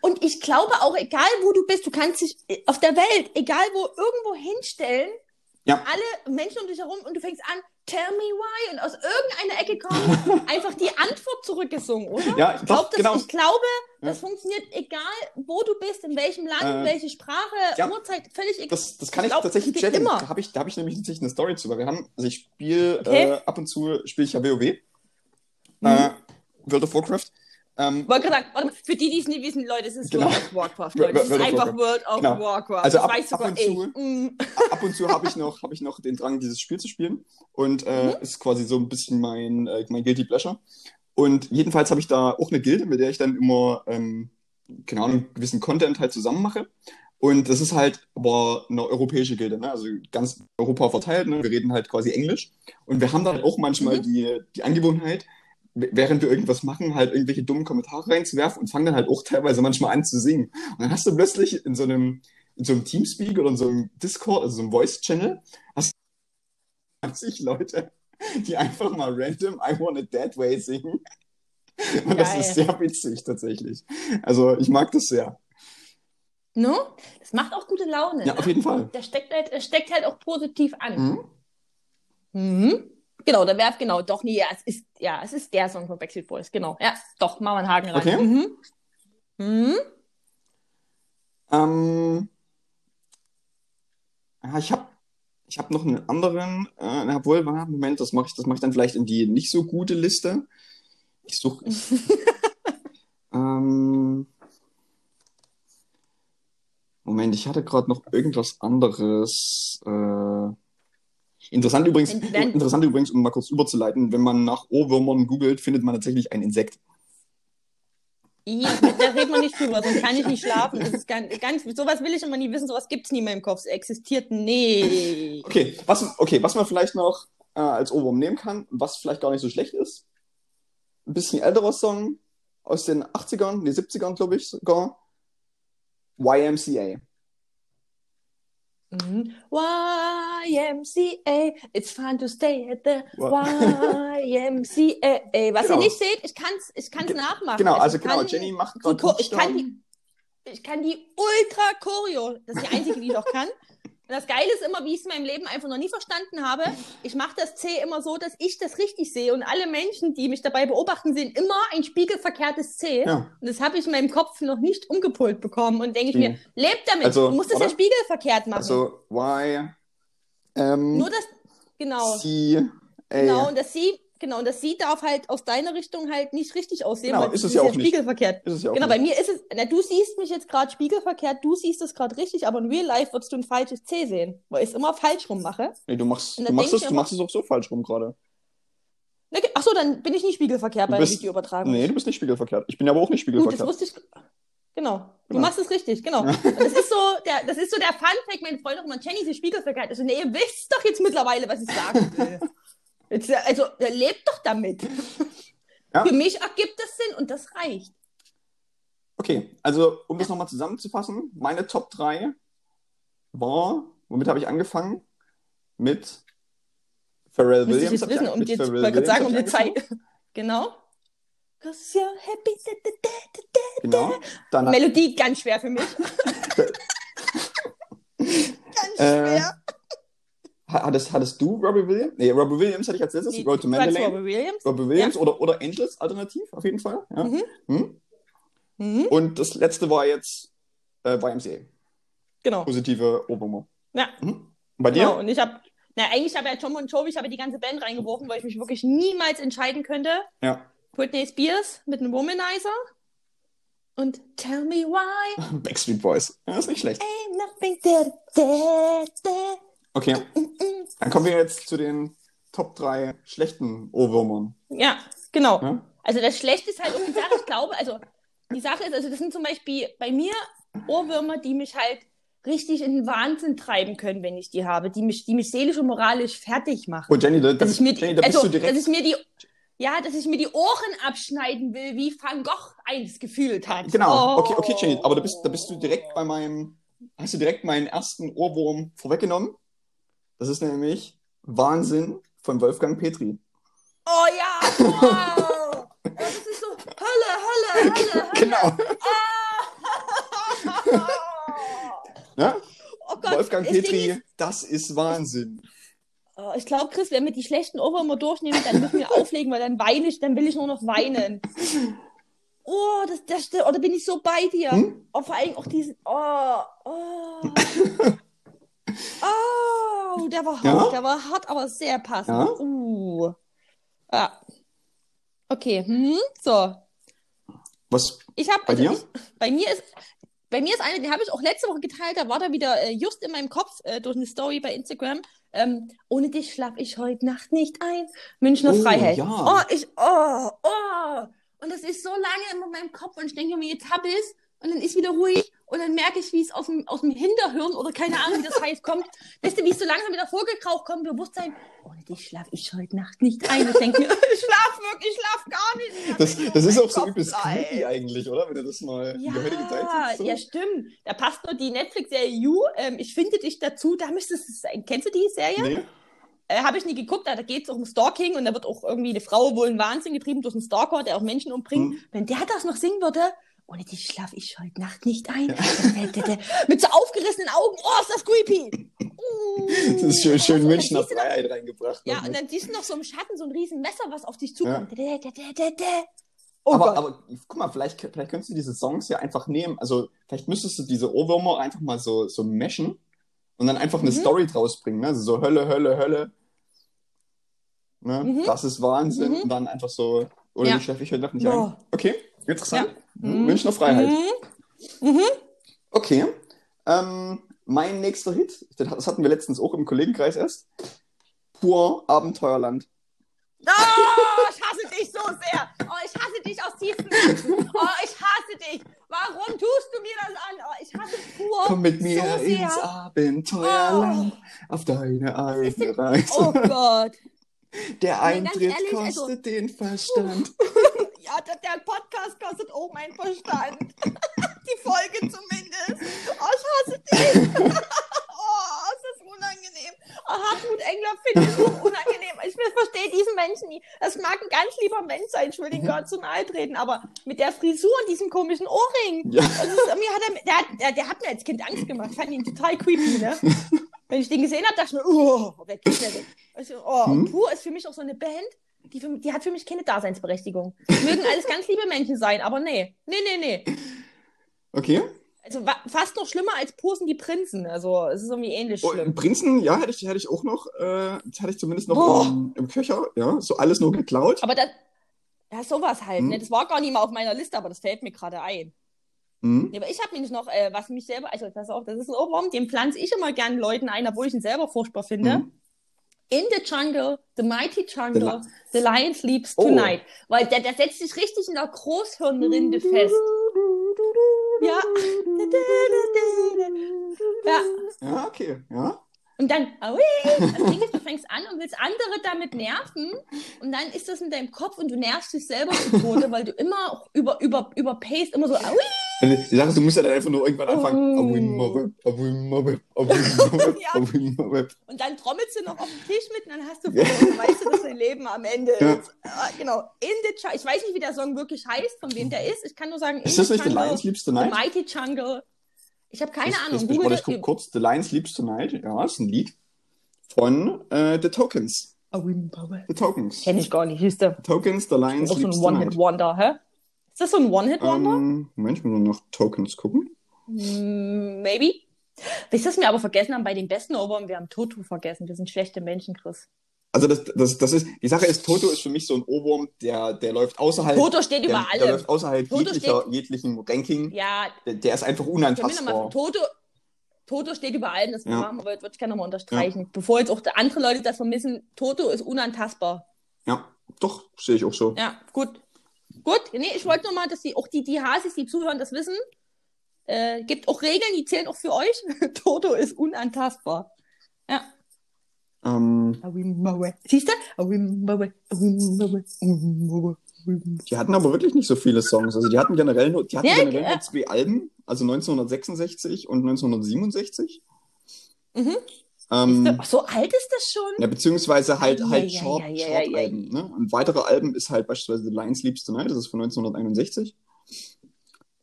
Speaker 2: Und ich glaube auch, egal wo du bist, du kannst dich äh, auf der Welt, egal wo, irgendwo hinstellen,
Speaker 1: Ja.
Speaker 2: alle Menschen um dich herum und du fängst an, tell me why. Und aus irgendeiner Ecke kommt einfach die Antwort zurückgesungen, oder?
Speaker 1: Ja,
Speaker 2: Ich, glaub, das,
Speaker 1: genau.
Speaker 2: ich glaube,
Speaker 1: Ja.
Speaker 2: das funktioniert egal, wo du bist, in welchem Land,
Speaker 1: Äh,
Speaker 2: welche Sprache,
Speaker 1: ja.
Speaker 2: Uhrzeit, völlig egal.
Speaker 1: Das, das kann
Speaker 2: Ich
Speaker 1: ich,
Speaker 2: glaub,
Speaker 1: tatsächlich
Speaker 2: immer.
Speaker 1: Da habe ich, da hab ich nämlich tatsächlich eine Story zu, weil wir haben, also ich spiele
Speaker 2: Okay.
Speaker 1: äh, ab und zu spiele ich ja WoW.
Speaker 2: Mhm.
Speaker 1: Äh, World of Warcraft. Ähm,
Speaker 2: Wollte gerade sagen, für die, die es nicht wissen, Leute, es ist
Speaker 1: Genau.
Speaker 2: World of Warcraft. Leute. Es ist einfach. World of
Speaker 1: Genau.
Speaker 2: Warcraft.
Speaker 1: Also ab-
Speaker 2: weiß
Speaker 1: ab und zu-
Speaker 2: Mm.
Speaker 1: ab und zu habe ich noch, habe ich noch den Drang, dieses Spiel zu spielen. Und äh,
Speaker 2: Mhm.
Speaker 1: ist quasi so ein bisschen mein, äh, mein Guilty Pleasure. Und jedenfalls habe ich da auch eine Gilde, mit der ich dann immer, ähm, keine Ahnung, gewissen Content halt zusammen mache. Und das ist halt aber eine europäische Gilde, ne? also ganz Europa verteilt. Ne? Wir reden halt quasi Englisch. Und wir haben dann auch manchmal
Speaker 2: Mhm.
Speaker 1: die, die Angewohnheit, während wir irgendwas machen, halt irgendwelche dummen Kommentare reinzuwerfen und fangen dann halt auch teilweise manchmal an zu singen. Und dann hast du plötzlich in so einem, in so einem Teamspeak oder in so einem Discord, also so einem Voice-Channel, hast du 20 Leute, die einfach mal random I Want It That Way singen. Und das
Speaker 2: Geil.
Speaker 1: ist sehr witzig tatsächlich. Also ich mag das sehr.
Speaker 2: No? Das macht auch gute Laune.
Speaker 1: Ja,
Speaker 2: ne?
Speaker 1: auf jeden Fall.
Speaker 2: Das steckt halt, das steckt halt auch positiv an.
Speaker 1: Mhm.
Speaker 2: Mhm. Genau, da werf genau, doch, nee, ja, es ist, ja, es ist der Song von Backstreet Boys, genau. Ja, doch, machen wir einen Haken rein.
Speaker 1: Okay.
Speaker 2: Mhm. Mhm.
Speaker 1: Ähm, ja, ich habe ich hab noch einen anderen, äh, obwohl, Moment, das mache ich, das mach ich dann vielleicht in die nicht so gute Liste. Ich suche. ähm, Moment, ich hatte gerade noch irgendwas anderes. Äh, interessant übrigens,
Speaker 2: Wenn-
Speaker 1: interessant übrigens, um mal kurz überzuleiten, wenn man nach Ohrwürmern googelt, findet man tatsächlich ein Insekt.
Speaker 2: Ja, da reden wir nicht drüber, sonst kann ich nicht schlafen. Das ist ganz, ganz, sowas will ich immer nie wissen, sowas gibt's nie mehr im Kopf. Es existiert nicht.
Speaker 1: Okay, was, okay, was man vielleicht noch äh, als Ohrwurm nehmen kann, was vielleicht gar nicht so schlecht ist. Ein bisschen älterer Song aus den 80ern, nee, 70ern, glaube ich sogar. YMCA.
Speaker 2: Mhm. YMCA, it's fun to stay at the YMCA. Was
Speaker 1: Genau.
Speaker 2: ihr nicht seht, ich kann's, ich kann's nachmachen.
Speaker 1: Genau,
Speaker 2: Ich
Speaker 1: also genau,
Speaker 2: kann
Speaker 1: Jenny macht gerade
Speaker 2: ich kann die, ich kann die Ultra Choreo. Das ist die einzige, die ich auch kann. Und das Geile ist immer, wie ich es in meinem Leben einfach noch nie verstanden habe. Ich mache das C immer so, dass ich das richtig sehe. Und alle Menschen, die mich dabei beobachten, sehen immer ein spiegelverkehrtes C.
Speaker 1: Ja,
Speaker 2: Und das habe ich in meinem Kopf noch nicht umgepult bekommen. Und denke ich
Speaker 1: Mhm.
Speaker 2: mir, lebt damit.
Speaker 1: Also,
Speaker 2: du musst es ja spiegelverkehrt machen.
Speaker 1: also Y, M,
Speaker 2: Nur das, genau.
Speaker 1: C, A.
Speaker 2: Genau, und das Sie, genau, und das Sie darf halt aus deiner Richtung halt nicht richtig aussehen,
Speaker 1: Genau,
Speaker 2: weil
Speaker 1: ist es ja auch nicht.
Speaker 2: spiegelverkehrt.
Speaker 1: Ist es ja auch
Speaker 2: Genau,
Speaker 1: nicht.
Speaker 2: bei mir ist es, na, du siehst mich jetzt gerade spiegelverkehrt, du siehst es gerade richtig, aber in Real Life würdest du ein falsches C sehen, weil ich es immer falsch rum mache.
Speaker 1: Nee, du machst,
Speaker 2: Und
Speaker 1: du machst es,
Speaker 2: ich
Speaker 1: du
Speaker 2: immer-
Speaker 1: machst es auch so falsch rum gerade.
Speaker 2: Ne, Ach so, dann bin ich nicht spiegelverkehrt bei
Speaker 1: bist-
Speaker 2: der Videoübertragung.
Speaker 1: Nee, du bist nicht spiegelverkehrt. Ich bin aber auch nicht
Speaker 2: Gut, das
Speaker 1: spiegelverkehrt.
Speaker 2: wusste ich. Genau. Du
Speaker 1: Genau.
Speaker 2: machst es richtig, genau. Und das ist so der, das ist so der Fun-Fact, meine auch immer, Jenny ist spiegelverkehrt. Also, nee, ihr wisst doch jetzt mittlerweile, was ich sagen will. Jetzt, äh, also, äh, lebt doch damit.
Speaker 1: Ja.
Speaker 2: Für mich ergibt das Sinn und das reicht.
Speaker 1: Okay, also um das nochmal zusammenzufassen, meine Top 3 war, womit habe ich angefangen? Mit Pharrell
Speaker 2: Müsste ich
Speaker 1: Williams. ich
Speaker 2: wissen,
Speaker 1: an-
Speaker 2: um
Speaker 1: mit
Speaker 2: ich
Speaker 1: Pharrell
Speaker 2: wollte gerade sagen, um die
Speaker 1: Williams ich
Speaker 2: Zeit. Genau. Cause you're happy. Da, da, da, da.
Speaker 1: Genau. Dann,
Speaker 2: Melodie ganz schwer für mich. ganz
Speaker 1: Äh,
Speaker 2: schwer.
Speaker 1: ha- hattest, hattest du Robbie Williams? Nee, Robbie Williams hatte ich als letztes.
Speaker 2: Die-
Speaker 1: Road to Mandalay.
Speaker 2: Robbie Williams.
Speaker 1: Robbie Williams oder, oder Angels alternativ, auf jeden Fall. Ja.
Speaker 2: Mhm.
Speaker 1: Hm?
Speaker 2: Mhm.
Speaker 1: Und das letzte war jetzt äh, YMCA.
Speaker 2: Genau.
Speaker 1: Positive Ohrwürmer.
Speaker 2: Ja.
Speaker 1: Mhm. Bei dir?
Speaker 2: Genau. Und ich habe, na, eigentlich habe ja Tom und Jovi, ich habe die ganze Band reingeworfen, weil ich mich wirklich niemals entscheiden könnte.
Speaker 1: Ja.
Speaker 2: Britney Spears mit einem Womanizer. Und Tell Me Why
Speaker 1: Backstreet Boys. Ja, ist nicht schlecht.
Speaker 2: Ain't Nothing da, da, da,
Speaker 1: Okay. Dann kommen wir jetzt zu den Top 3 schlechten Ohrwürmern.
Speaker 2: Ja, genau.
Speaker 1: Ja?
Speaker 2: Also das Schlechte ist halt auch die Sache, ich glaube, also die Sache ist, also das sind zum Beispiel bei mir Ohrwürmer, die mich halt richtig in den Wahnsinn treiben können, wenn ich die habe, die mich, die mich seelisch und moralisch fertig machen.
Speaker 1: Oh, Jenny, da,
Speaker 2: dass
Speaker 1: das,
Speaker 2: ich mir, die-
Speaker 1: Jenny, da bist
Speaker 2: also,
Speaker 1: du direkt.
Speaker 2: dass ich mir die, ja, dass ich mir die Ohren abschneiden will, wie Van Gogh eins gefühlt hat.
Speaker 1: Genau,
Speaker 2: Oh.
Speaker 1: okay, okay, Jenny, aber da bist, da bist du direkt bei meinem, hast du direkt meinen ersten Ohrwurm vorweggenommen. Das ist nämlich Wahnsinn von Wolfgang Petri.
Speaker 2: Oh ja, wow. Das ist so Hölle, Hölle, Hölle, Hölle.
Speaker 1: Genau.
Speaker 2: Ah.
Speaker 1: Ja?
Speaker 2: Oh Gott,
Speaker 1: Wolfgang Petri,
Speaker 2: ist-
Speaker 1: das ist Wahnsinn.
Speaker 2: Oh, ich glaube, Chris, wenn wir die schlechten Ohrwürmer durchnehmen, dann müssen wir auflegen, weil dann weine ich, dann will ich nur noch weinen. Oh, das, das, das, oder bin ich so bei dir?
Speaker 1: Hm?
Speaker 2: Oh, vor allem auch diesen, oh, oh. oh, der war hart,
Speaker 1: Ja?
Speaker 2: der war hart, aber sehr passend.
Speaker 1: Ja?
Speaker 2: Uh. Ja. Okay, hm, so.
Speaker 1: Was?
Speaker 2: Ich habe,
Speaker 1: Bei
Speaker 2: also
Speaker 1: dir?
Speaker 2: ich, bei mir ist, bei mir ist eine, den habe ich auch letzte Woche geteilt, da war da wieder äh, just in meinem Kopf äh, durch eine Story bei Instagram. Ähm, ohne dich schlaf ich heute Nacht nicht ein. Münchner
Speaker 1: Oh,
Speaker 2: Freiheit.
Speaker 1: ja.
Speaker 2: Oh, ich, oh, oh. Und das ist so lange in meinem Kopf und ich denke mir, jetzt hab ich's und dann ist wieder ruhig und dann merke ich, wie es aus dem, aus dem Hinterhirn oder keine Ahnung, wie das heißt, kommt. Weißt du, wie es so langsam wieder vorgekraucht kommt, Bewusstsein. Ohne dich schlaf ich heute Nacht nicht ein. Ich denke mir, ich schlaf wirklich, ich schlaf gar nicht.
Speaker 1: Das, das ist auch so übelst creepy eigentlich, oder? Wenn du das mal in
Speaker 2: Ja,
Speaker 1: der heutigen Zeit siehst. So.
Speaker 2: ja, stimmt. Da passt nur die Netflix-Serie You. Ähm, ich finde dich dazu, da müsstest es sein. Kennst du die Serie?
Speaker 1: Nee?
Speaker 2: Äh, Habe ich nie geguckt, da geht es um Stalking und da wird auch irgendwie eine Frau wohl in Wahnsinn getrieben durch einen Stalker, der auch Menschen umbringt.
Speaker 1: Hm.
Speaker 2: Wenn der das noch singen würde, ohne dich schlaf ich heute Nacht nicht ein. Mit so aufgerissenen Augen, oh, ist das creepy. Uh.
Speaker 1: Das ist schön, schön
Speaker 2: Und dann
Speaker 1: Münchner Freiheit reingebracht.
Speaker 2: Ja,
Speaker 1: noch
Speaker 2: und dann siehst du noch so im Schatten so ein riesen Messer, was auf dich zukommt. Dä. Oh
Speaker 1: aber, aber guck mal, vielleicht, vielleicht könntest du diese Songs ja einfach nehmen. Also, vielleicht müsstest du diese Ohrwürmer einfach mal so, so meshen und dann einfach eine
Speaker 2: Mhm.
Speaker 1: Story draus bringen. Ne? Also so Hölle, Hölle, Hölle. Ne?
Speaker 2: Mhm.
Speaker 1: Das ist Wahnsinn.
Speaker 2: Mhm.
Speaker 1: Und dann einfach so, oder
Speaker 2: Ja.
Speaker 1: die schläfe ich heute Nacht nicht
Speaker 2: Boah.
Speaker 1: ein. Okay, interessant.
Speaker 2: Mhm.
Speaker 1: Münchner Freiheit.
Speaker 2: Mhm. Mhm.
Speaker 1: Okay. Ähm, mein nächster Hit, das hatten wir letztens auch im Kollegenkreis erst. Pur Abenteuerland.
Speaker 2: Oh, ich hasse dich so sehr. Oh, ich hasse dich aus tiefstem Herzen. Oh, ich hasse dich. Warum tust du mir das an? Oh, ich hasse pur.
Speaker 1: Komm mit mir
Speaker 2: so sehr.
Speaker 1: ins Abenteuerland auf deine eigene Reise.
Speaker 2: Oh Gott.
Speaker 1: Der
Speaker 2: Nee,
Speaker 1: Eintritt
Speaker 2: ehrlich,
Speaker 1: kostet
Speaker 2: also-
Speaker 1: den Verstand.
Speaker 2: Ja, der, der Podcast kostet auch meinen Verstand. Die Folge zumindest. Oh, ich hasse dich. Oh, ist das unangenehm. Oh, Hartmut Engler finde ich so unangenehm. Ich verstehe diesen Menschen nie. Das mag ein ganz lieber Mensch sein. Ich will den gar zu nahe treten. Aber mit der Frisur und diesem komischen Ohrring.
Speaker 1: Ja.
Speaker 2: Das ist, mir hat er, der, hat- der, der hat mir als Kind Angst gemacht. Ich fand ihn total creepy, ne? Wenn ich den gesehen habe, dachte ich mir, oh, weg ist der denn. Also, oh,
Speaker 1: Hm?
Speaker 2: Pur ist für mich auch so eine Band, die, für, die hat für mich keine Daseinsberechtigung. Mögen alles ganz liebe Menschen sein, aber nee. Nee, nee, nee.
Speaker 1: Okay.
Speaker 2: Also fast noch schlimmer als sind die Prinzen. Also es ist irgendwie ähnlich
Speaker 1: Oh,
Speaker 2: schlimm.
Speaker 1: Prinzen, ja, hätte ich, hätte ich auch noch, äh, das hatte ich zumindest noch
Speaker 2: Boah.
Speaker 1: im, im Köcher, ja, so alles nur geklaut.
Speaker 2: Aber das, ja, sowas halt.
Speaker 1: Hm?
Speaker 2: Ne? Das war gar nicht mal auf meiner Liste, aber das fällt mir gerade ein.
Speaker 1: Hm?
Speaker 2: Nee, aber ich habe nämlich noch, äh, was mich selber, also pass auf, das ist ein Ohrwurm, den pflanze ich immer gern Leuten ein, obwohl ich ihn selber furchtbar finde.
Speaker 1: Hm?
Speaker 2: In the jungle, the mighty jungle,
Speaker 1: The
Speaker 2: the lion sleeps
Speaker 1: Oh.
Speaker 2: tonight. Weil der, der setzt sich richtig in der Großhirnrinde fest. Ja. Ja.
Speaker 1: Ja, okay, ja.
Speaker 2: Und dann, aui, das Ding ist, du fängst an und willst andere damit nerven und dann ist das in deinem Kopf und du nervst dich selber zu Tode, weil du immer über, über, überpaced, immer so, aui,
Speaker 1: Die Sache ist, du musst ja dann einfach nur irgendwann anfangen.
Speaker 2: Oh. Und dann trommelst du noch auf den Tisch mit und dann hast du verloren, weißt du, dass dein Leben am Ende ist. Ah, genau, in the jungle, ich weiß nicht, wie der Song wirklich heißt, von wem der ist, ich kann nur sagen, in
Speaker 1: Ist das
Speaker 2: the
Speaker 1: nicht The
Speaker 2: jungle,
Speaker 1: Lion Sleeps
Speaker 2: the
Speaker 1: Tonight?
Speaker 2: mighty jungle. Ich habe keine Ahnung, Google
Speaker 1: ich guck kurz. The Lion Sleeps Tonight. Ja, ist ein Lied von äh, The Tokens. The Tokens.
Speaker 2: Kenn ich gar nicht, siehst du.
Speaker 1: Tokens, The Lion
Speaker 2: Auch so ein
Speaker 1: Sleeps Tonight.
Speaker 2: One-Hit-Wonder, hä? Ist das so ein One-Hit-Wonder?
Speaker 1: Ähm, Moment, ich muss nur nach Tokens gucken.
Speaker 2: Mm, Maybe. Wisst ihr, was wir aber vergessen haben bei den besten Ohrwürmern? Wir haben Toto vergessen. Wir sind schlechte Menschen, Chris.
Speaker 1: Also das, das, das ist, die Sache ist, Toto ist für mich so ein Ohrwurm, der, der läuft außerhalb,
Speaker 2: Toto steht
Speaker 1: der,
Speaker 2: über
Speaker 1: der
Speaker 2: allem.
Speaker 1: läuft außerhalb
Speaker 2: Toto
Speaker 1: jeglicher, jeglichen Ranking.
Speaker 2: Ja,
Speaker 1: Der, der ist einfach
Speaker 2: wir
Speaker 1: unantastbar.
Speaker 2: Toto. Toto steht über allem, das
Speaker 1: Ja.
Speaker 2: ja. würde würd ich gerne nochmal unterstreichen. Bevor jetzt auch andere Leute das vermissen, Toto ist unantastbar.
Speaker 1: Ja, doch, sehe ich auch so.
Speaker 2: Ja, gut. Gut, nee, ich wollte nur mal, dass die, auch die, die Hasis, die zuhören, das wissen. Äh, gibt auch Regeln, die zählen auch für euch. Toto ist unantastbar. Ja.
Speaker 1: Ähm,
Speaker 2: Siehst du?
Speaker 1: die hatten aber wirklich nicht so viele Songs. Also die hatten generell nur, die hatten
Speaker 2: Ja,
Speaker 1: generell
Speaker 2: ja.
Speaker 1: nur zwei Alben, also 1966 und 1967.
Speaker 2: Mhm.
Speaker 1: Ähm,
Speaker 2: Ach, so alt ist das schon?
Speaker 1: ja, beziehungsweise halt,
Speaker 2: Ja,
Speaker 1: halt
Speaker 2: ja,
Speaker 1: Chart,
Speaker 2: ja, ja,
Speaker 1: Chart-Alben. Ne? Und weitere Alben ist halt beispielsweise The Lion Sleeps Tonight, das ist von 1961.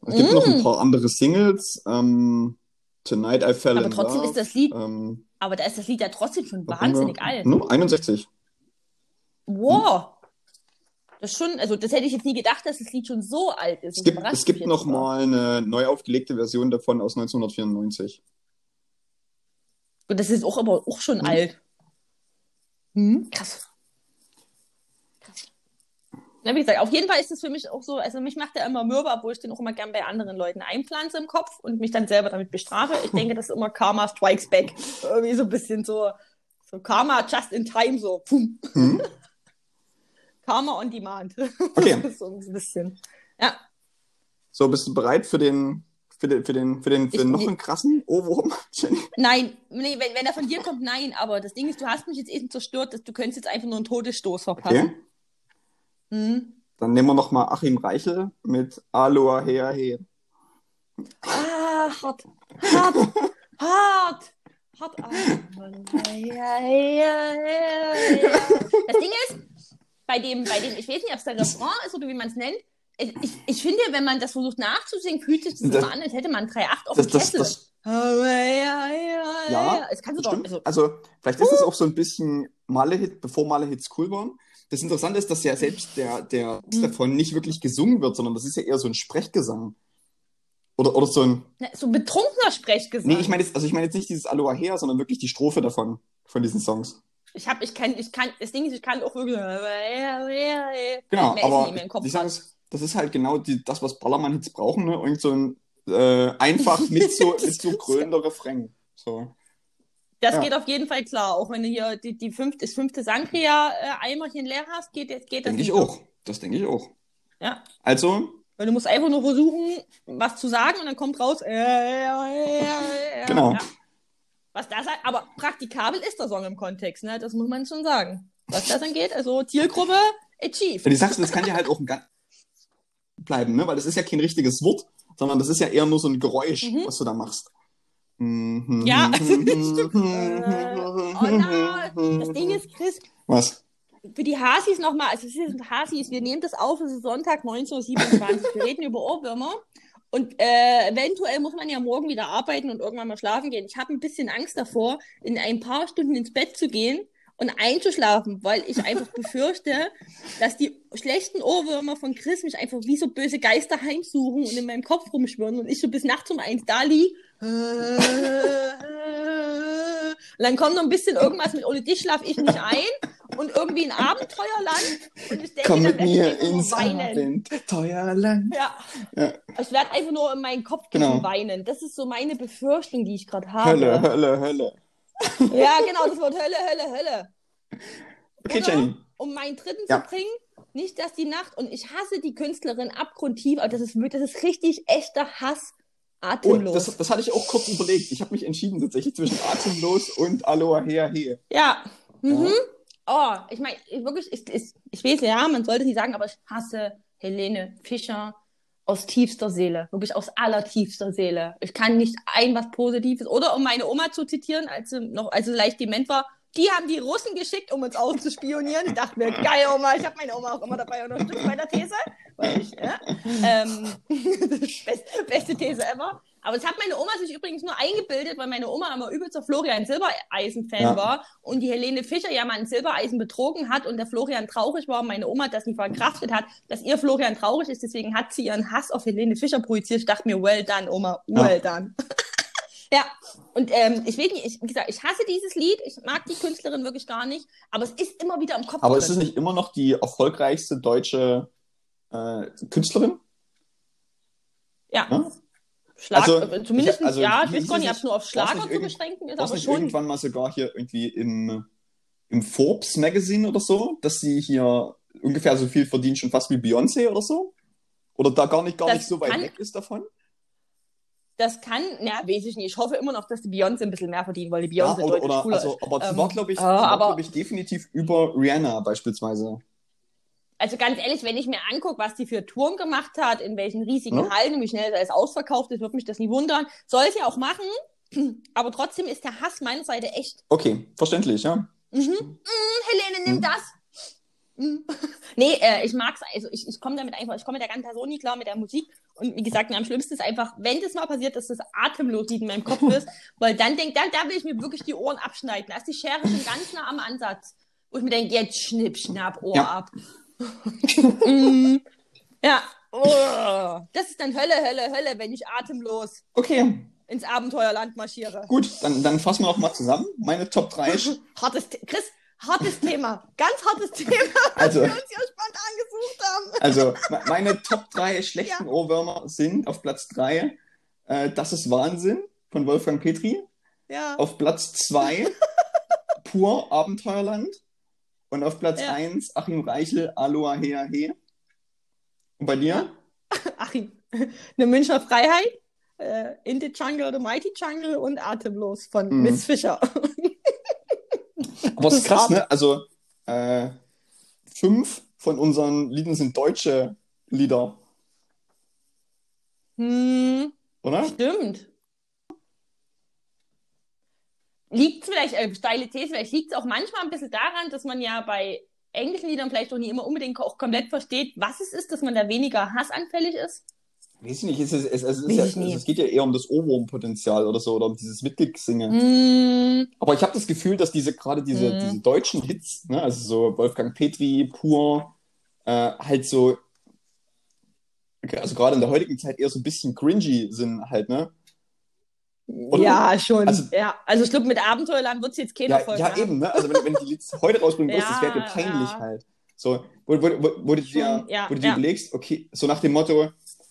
Speaker 1: Es gibt
Speaker 2: Mm.
Speaker 1: noch ein paar andere Singles. Ähm, Tonight I Fell
Speaker 2: Aber
Speaker 1: in
Speaker 2: trotzdem
Speaker 1: Love.
Speaker 2: ist das Lied,
Speaker 1: ähm,
Speaker 2: aber da ist das Lied ja trotzdem schon
Speaker 1: haben wir?
Speaker 2: wahnsinnig alt.
Speaker 1: Ne? 61.
Speaker 2: Wow. Das ist schon, also das hätte ich jetzt nie gedacht, dass das Lied schon so alt ist.
Speaker 1: Es
Speaker 2: Das
Speaker 1: gibt, es gibt noch mal eine neu aufgelegte Version davon aus 1994.
Speaker 2: Und das ist auch aber auch schon
Speaker 1: Hm.
Speaker 2: alt. Hm? Krass. Krass. Na, wie gesagt, auf jeden Fall ist es für mich auch so, also mich macht der immer mürbe, obwohl ich den auch immer gern bei anderen Leuten einpflanze im Kopf und mich dann selber damit bestrafe. Ich denke, das ist immer Karma Strikes Back. Irgendwie so ein bisschen so, so Karma just in time, so. Pum.
Speaker 1: Hm?
Speaker 2: Karma on demand.
Speaker 1: Okay.
Speaker 2: So ein bisschen. Ja,
Speaker 1: So, bist du bereit für den, für den, für den, für den, für
Speaker 2: Ich-
Speaker 1: noch einen krassen Ohrwurm? Jenny?
Speaker 2: nein, nee, wenn, wenn er von dir kommt, nein, aber das Ding ist, du hast mich jetzt eben zerstört, dass du könntest jetzt einfach nur einen Todesstoß verpassen.
Speaker 1: Okay.
Speaker 2: Hm.
Speaker 1: Dann nehmen wir noch mal Achim Reichel mit Aloha Hea He.
Speaker 2: Ah, hart, hart, hart, hart. Ah. Das Ding ist, bei dem, bei dem, ich weiß nicht, ob es der Refrain ist oder wie man es nennt. Ich, ich, finde, wenn man das versucht nachzusingen, fühlt sich das,
Speaker 1: Das-
Speaker 2: immer an, als hätte man 3-8 auf
Speaker 1: Das,
Speaker 2: dem
Speaker 1: das,
Speaker 2: Kessel.
Speaker 1: das
Speaker 2: ja, Es kannst du doch.
Speaker 1: stimmt.
Speaker 2: Also,
Speaker 1: Also, vielleicht ist das auch so ein bisschen Male-Hit, bevor Male-Hits cool waren. Das Interessante ist, dass ja selbst der, der Text
Speaker 2: Hm.
Speaker 1: davon nicht wirklich gesungen wird, sondern das ist ja eher so ein Sprechgesang. Oder, oder so ein.
Speaker 2: ne, so ein betrunkener Sprechgesang.
Speaker 1: Nee, ich meine jetzt, also ich meine jetzt nicht dieses Aloha Hea, sondern wirklich die Strophe davon, von diesen Songs.
Speaker 2: Ich hab, ich kann, ich kann, das Ding ist, ich kann auch wirklich.
Speaker 1: Genau,
Speaker 2: Mehr
Speaker 1: aber
Speaker 2: nicht mehr im Kopf
Speaker 1: die sagen es, das ist halt genau die, das, was Ballermann-Hits brauchen, ne? Irgend so ein äh, einfach mit so, mit so krönender Refrain. So.
Speaker 2: Das
Speaker 1: Ja.
Speaker 2: geht auf jeden Fall klar. Auch wenn du hier die, die fünfte, das fünfte Sangria-Eimerchen leer hast, geht, geht das
Speaker 1: Denke ich
Speaker 2: nicht.
Speaker 1: auch. Das denke ich auch.
Speaker 2: Ja.
Speaker 1: Also,
Speaker 2: Weil du musst einfach nur versuchen, was zu sagen und dann kommt raus. Äh, äh, äh,
Speaker 1: Genau.
Speaker 2: Ja. Was das halt, aber praktikabel ist der Song im Kontext, ne? Das muss man schon sagen. Was das angeht, also Zielgruppe achieved.
Speaker 1: Ja, die Sache ist, das kann ja halt auch ein ganz bleiben, ne? Weil das ist ja kein richtiges Wort, sondern das ist ja eher nur so ein Geräusch,
Speaker 2: Mhm.
Speaker 1: was du da machst. Mhm.
Speaker 2: Ja, stimmt. Äh, oh nein, das Ding ist, Chris,
Speaker 1: Was?
Speaker 2: für die Hasis nochmal, also es sind Hasis, wir nehmen das auf, es ist Sonntag 1927, wir reden über Ohrwürmer und äh, eventuell muss man ja morgen wieder arbeiten und irgendwann mal schlafen gehen. Ich habe ein bisschen Angst davor, in ein paar Stunden ins Bett zu gehen und einzuschlafen, weil ich einfach befürchte, dass die schlechten Ohrwürmer von Chris mich einfach wie so böse Geister heimsuchen und in meinem Kopf rumschwirren und ich so bis nachts um eins da lieg. Und dann kommt noch ein bisschen irgendwas mit, ohne dich schlaf ich nicht ein und irgendwie ein Abenteuerland und ich denke,
Speaker 1: Komm mit mir ins. Abenteuerland.
Speaker 2: Ja.
Speaker 1: Ja.
Speaker 2: Ich werde einfach nur in meinen Kopf
Speaker 1: Genau.
Speaker 2: weinen. Das ist so meine Befürchtung, die ich gerade habe.
Speaker 1: Hölle, Hölle, Hölle.
Speaker 2: Ja, genau, das Wort Hölle, Hölle, Hölle.
Speaker 1: Okay,
Speaker 2: Oder,
Speaker 1: Jenny.
Speaker 2: um meinen dritten
Speaker 1: Ja.
Speaker 2: zu bringen, nicht, dass die Nacht, und ich hasse die Künstlerin abgrundtief, aber das ist, wirklich- das ist richtig echter Hass,
Speaker 1: Oh,
Speaker 2: atemlos.
Speaker 1: das, das hatte ich auch kurz überlegt. Ich habe mich entschieden tatsächlich zwischen Atemlos und Aloha Hea He.
Speaker 2: ja. Mhm.
Speaker 1: Ja.
Speaker 2: Oh, ich meine, ich- wirklich, ich, ich, ich weiß ja, man sollte nicht sagen, aber ich hasse Helene Fischer aus tiefster Seele. Wirklich aus allertiefster Seele. Ich kann nicht ein was Positives. Oder um meine Oma zu zitieren, als sie noch, als sie leicht dement war, die haben die Russen geschickt, um uns auszuspionieren. Ich dachte mir, geil, Oma, ich habe meine Oma auch immer dabei unterstützt bei der These. Weil ich, ja, ähm, best, beste These ever. Aber das hat meine Oma sich übrigens nur eingebildet, weil meine Oma immer übelster Florian Silbereisen-Fan
Speaker 1: Ja.
Speaker 2: war und die Helene Fischer ja mal ein Silbereisen betrogen hat und der Florian traurig war und meine Oma das nicht verkraftet hat, dass ihr Florian traurig ist. Deswegen hat sie ihren Hass auf Helene Fischer projiziert. Ich dachte mir, well done, Oma, well done. Ja, und ähm, ich weiß nicht, ich, wie gesagt, ich hasse dieses Lied, ich mag die Künstlerin wirklich gar nicht, aber es ist immer wieder im Kopf.
Speaker 1: Aber
Speaker 2: drin.
Speaker 1: ist es nicht immer noch die erfolgreichste deutsche äh, Künstlerin?
Speaker 2: Ja.
Speaker 1: Ja?
Speaker 2: Schlag,
Speaker 1: Also,
Speaker 2: äh, zumindest,
Speaker 1: ich- also,
Speaker 2: ja, ich weiß gar
Speaker 1: es
Speaker 2: nicht, ob es nur auf Schlager zu beschränken ist, aber schon.
Speaker 1: irgendwann mal sogar hier irgendwie im, im Forbes Magazine oder so, dass sie hier ungefähr so viel verdient, schon fast wie Beyoncé oder so? Oder da gar nicht, gar
Speaker 2: Das
Speaker 1: nicht so weit
Speaker 2: kann-
Speaker 1: weg ist davon?
Speaker 2: Das kann, na, weiß ich nicht. Ich hoffe immer noch, dass die Beyoncé ein bisschen mehr verdienen, weil die
Speaker 1: Ja,
Speaker 2: Beyoncé
Speaker 1: oder,
Speaker 2: deutlich
Speaker 1: oder
Speaker 2: cooler
Speaker 1: also,
Speaker 2: ist.
Speaker 1: aber sie
Speaker 2: Ähm,
Speaker 1: war, glaube ich,
Speaker 2: ja,
Speaker 1: sie war,
Speaker 2: aber-
Speaker 1: glaub ich, definitiv über Rihanna beispielsweise.
Speaker 2: Also ganz ehrlich, wenn ich mir angucke, was die für Touren gemacht hat, in welchen riesigen
Speaker 1: Ja.
Speaker 2: Hallen und wie schnell das ausverkauft ist, wird mich das nie wundern. Soll ja auch machen, aber trotzdem ist der Hass meiner Seite echt.
Speaker 1: Okay, verständlich, ja.
Speaker 2: Mhm. Mm, Helene, nimm
Speaker 1: Mhm.
Speaker 2: das. Mm. Nee, äh, ich mag's, also ich, ich komme damit einfach, ich komme mit der ganzen Person nie klar mit der Musik. Und wie gesagt, am schlimmsten ist einfach, wenn das mal passiert, dass das atemlos in meinem Kopf ist, weil dann denkt, dann, da will ich mir wirklich die Ohren abschneiden. Da ist die Schere schon ganz nah am Ansatz. Wo ich mir denke, jetzt schnipp, schnapp, Ohr
Speaker 1: Ja.
Speaker 2: ab. Mm. ja. Oh. Das ist dann Hölle, Hölle, Hölle, wenn ich atemlos
Speaker 1: Okay,
Speaker 2: ins Abenteuerland marschiere.
Speaker 1: gut, dann, dann fassen wir noch mal zusammen. Meine Top 3.
Speaker 2: Hartes, Chris, hartes Thema. Ganz hartes Thema,
Speaker 1: Also,
Speaker 2: wir uns ja spontan gesucht haben.
Speaker 1: also me- meine Top 3 schlechten Ohrwürmer sind auf Platz 3 äh, Das ist Wahnsinn von Wolfgang Petri.
Speaker 2: Ja.
Speaker 1: Auf Platz 2 Pur Abenteuerland. Und auf Platz
Speaker 2: Ja.
Speaker 1: 1 Achim Reichel, Aloha Hea He. Und bei dir?
Speaker 2: Achim, eine Münchner Freiheit, äh, In the Jungle, The Mighty Jungle und Atemlos von
Speaker 1: Mhm.
Speaker 2: Miss Fischer.
Speaker 1: Aber es ist krass, ne? Also, äh, fünf von unseren Liedern sind deutsche Lieder,
Speaker 2: hm,
Speaker 1: oder?
Speaker 2: stimmt. Liegt vielleicht, äh, steile These, vielleicht liegt es auch manchmal ein bisschen daran, dass man ja bei englischen Liedern vielleicht auch nie immer unbedingt auch komplett versteht, was es ist, dass man da weniger hassanfällig ist.
Speaker 1: Weiß ich nicht, es, ist, es, es, ist ja,
Speaker 2: ich nie.
Speaker 1: es geht ja eher um das Ohrwurmpotenzial oder so, oder um dieses Mitgesingen.
Speaker 2: Hm,
Speaker 1: Aber ich habe das Gefühl, dass diese gerade diese,
Speaker 2: Mhm.
Speaker 1: diese deutschen Hits, ne, also so Wolfgang Petri, Pur, äh, halt so, also gerade in der heutigen Zeit eher so ein bisschen cringy sind halt, ne? Oder?
Speaker 2: ja, schon.
Speaker 1: Also-
Speaker 2: ja, also ich glaube, mit Abenteuerland wird es jetzt keiner
Speaker 1: Ja,
Speaker 2: Folge
Speaker 1: ja eben, ne? Also wenn, wenn die Lieds heute rausbringen würdest, das wäre dir
Speaker 2: Ja,
Speaker 1: peinlich
Speaker 2: ja.
Speaker 1: halt. So, wo, wo, wo, wo du dir,
Speaker 2: ja,
Speaker 1: wo du dir
Speaker 2: ja.
Speaker 1: überlegst, okay, so nach dem Motto,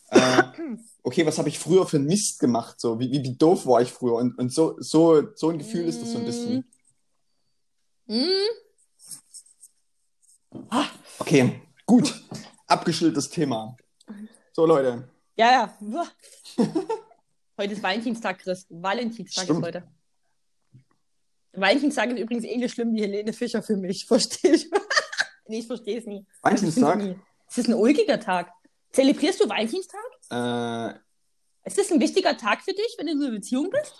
Speaker 1: äh, okay, was habe ich früher für einen Mist gemacht? So, wie, wie, wie doof war ich früher? Und, und so, so, so ein Gefühl ist das so ein bisschen.
Speaker 2: Hm,
Speaker 1: Okay, gut. Abgeschildertes Thema. So, Leute.
Speaker 2: Ja, ja. Heute ist Valentinstag, Chris. Valentinstag
Speaker 1: Stimmt.
Speaker 2: ist heute. Valentinstag ist übrigens ähnlich schlimm wie Helene Fischer für mich. Verstehe ich. nee, ich verstehe es nie.
Speaker 1: Valentinstag?
Speaker 2: Es ist ein ulkiger Tag. Zelebrierst du Valentinstag?
Speaker 1: Äh,
Speaker 2: Ist das ein wichtiger Tag für dich, wenn du in einer Beziehung bist?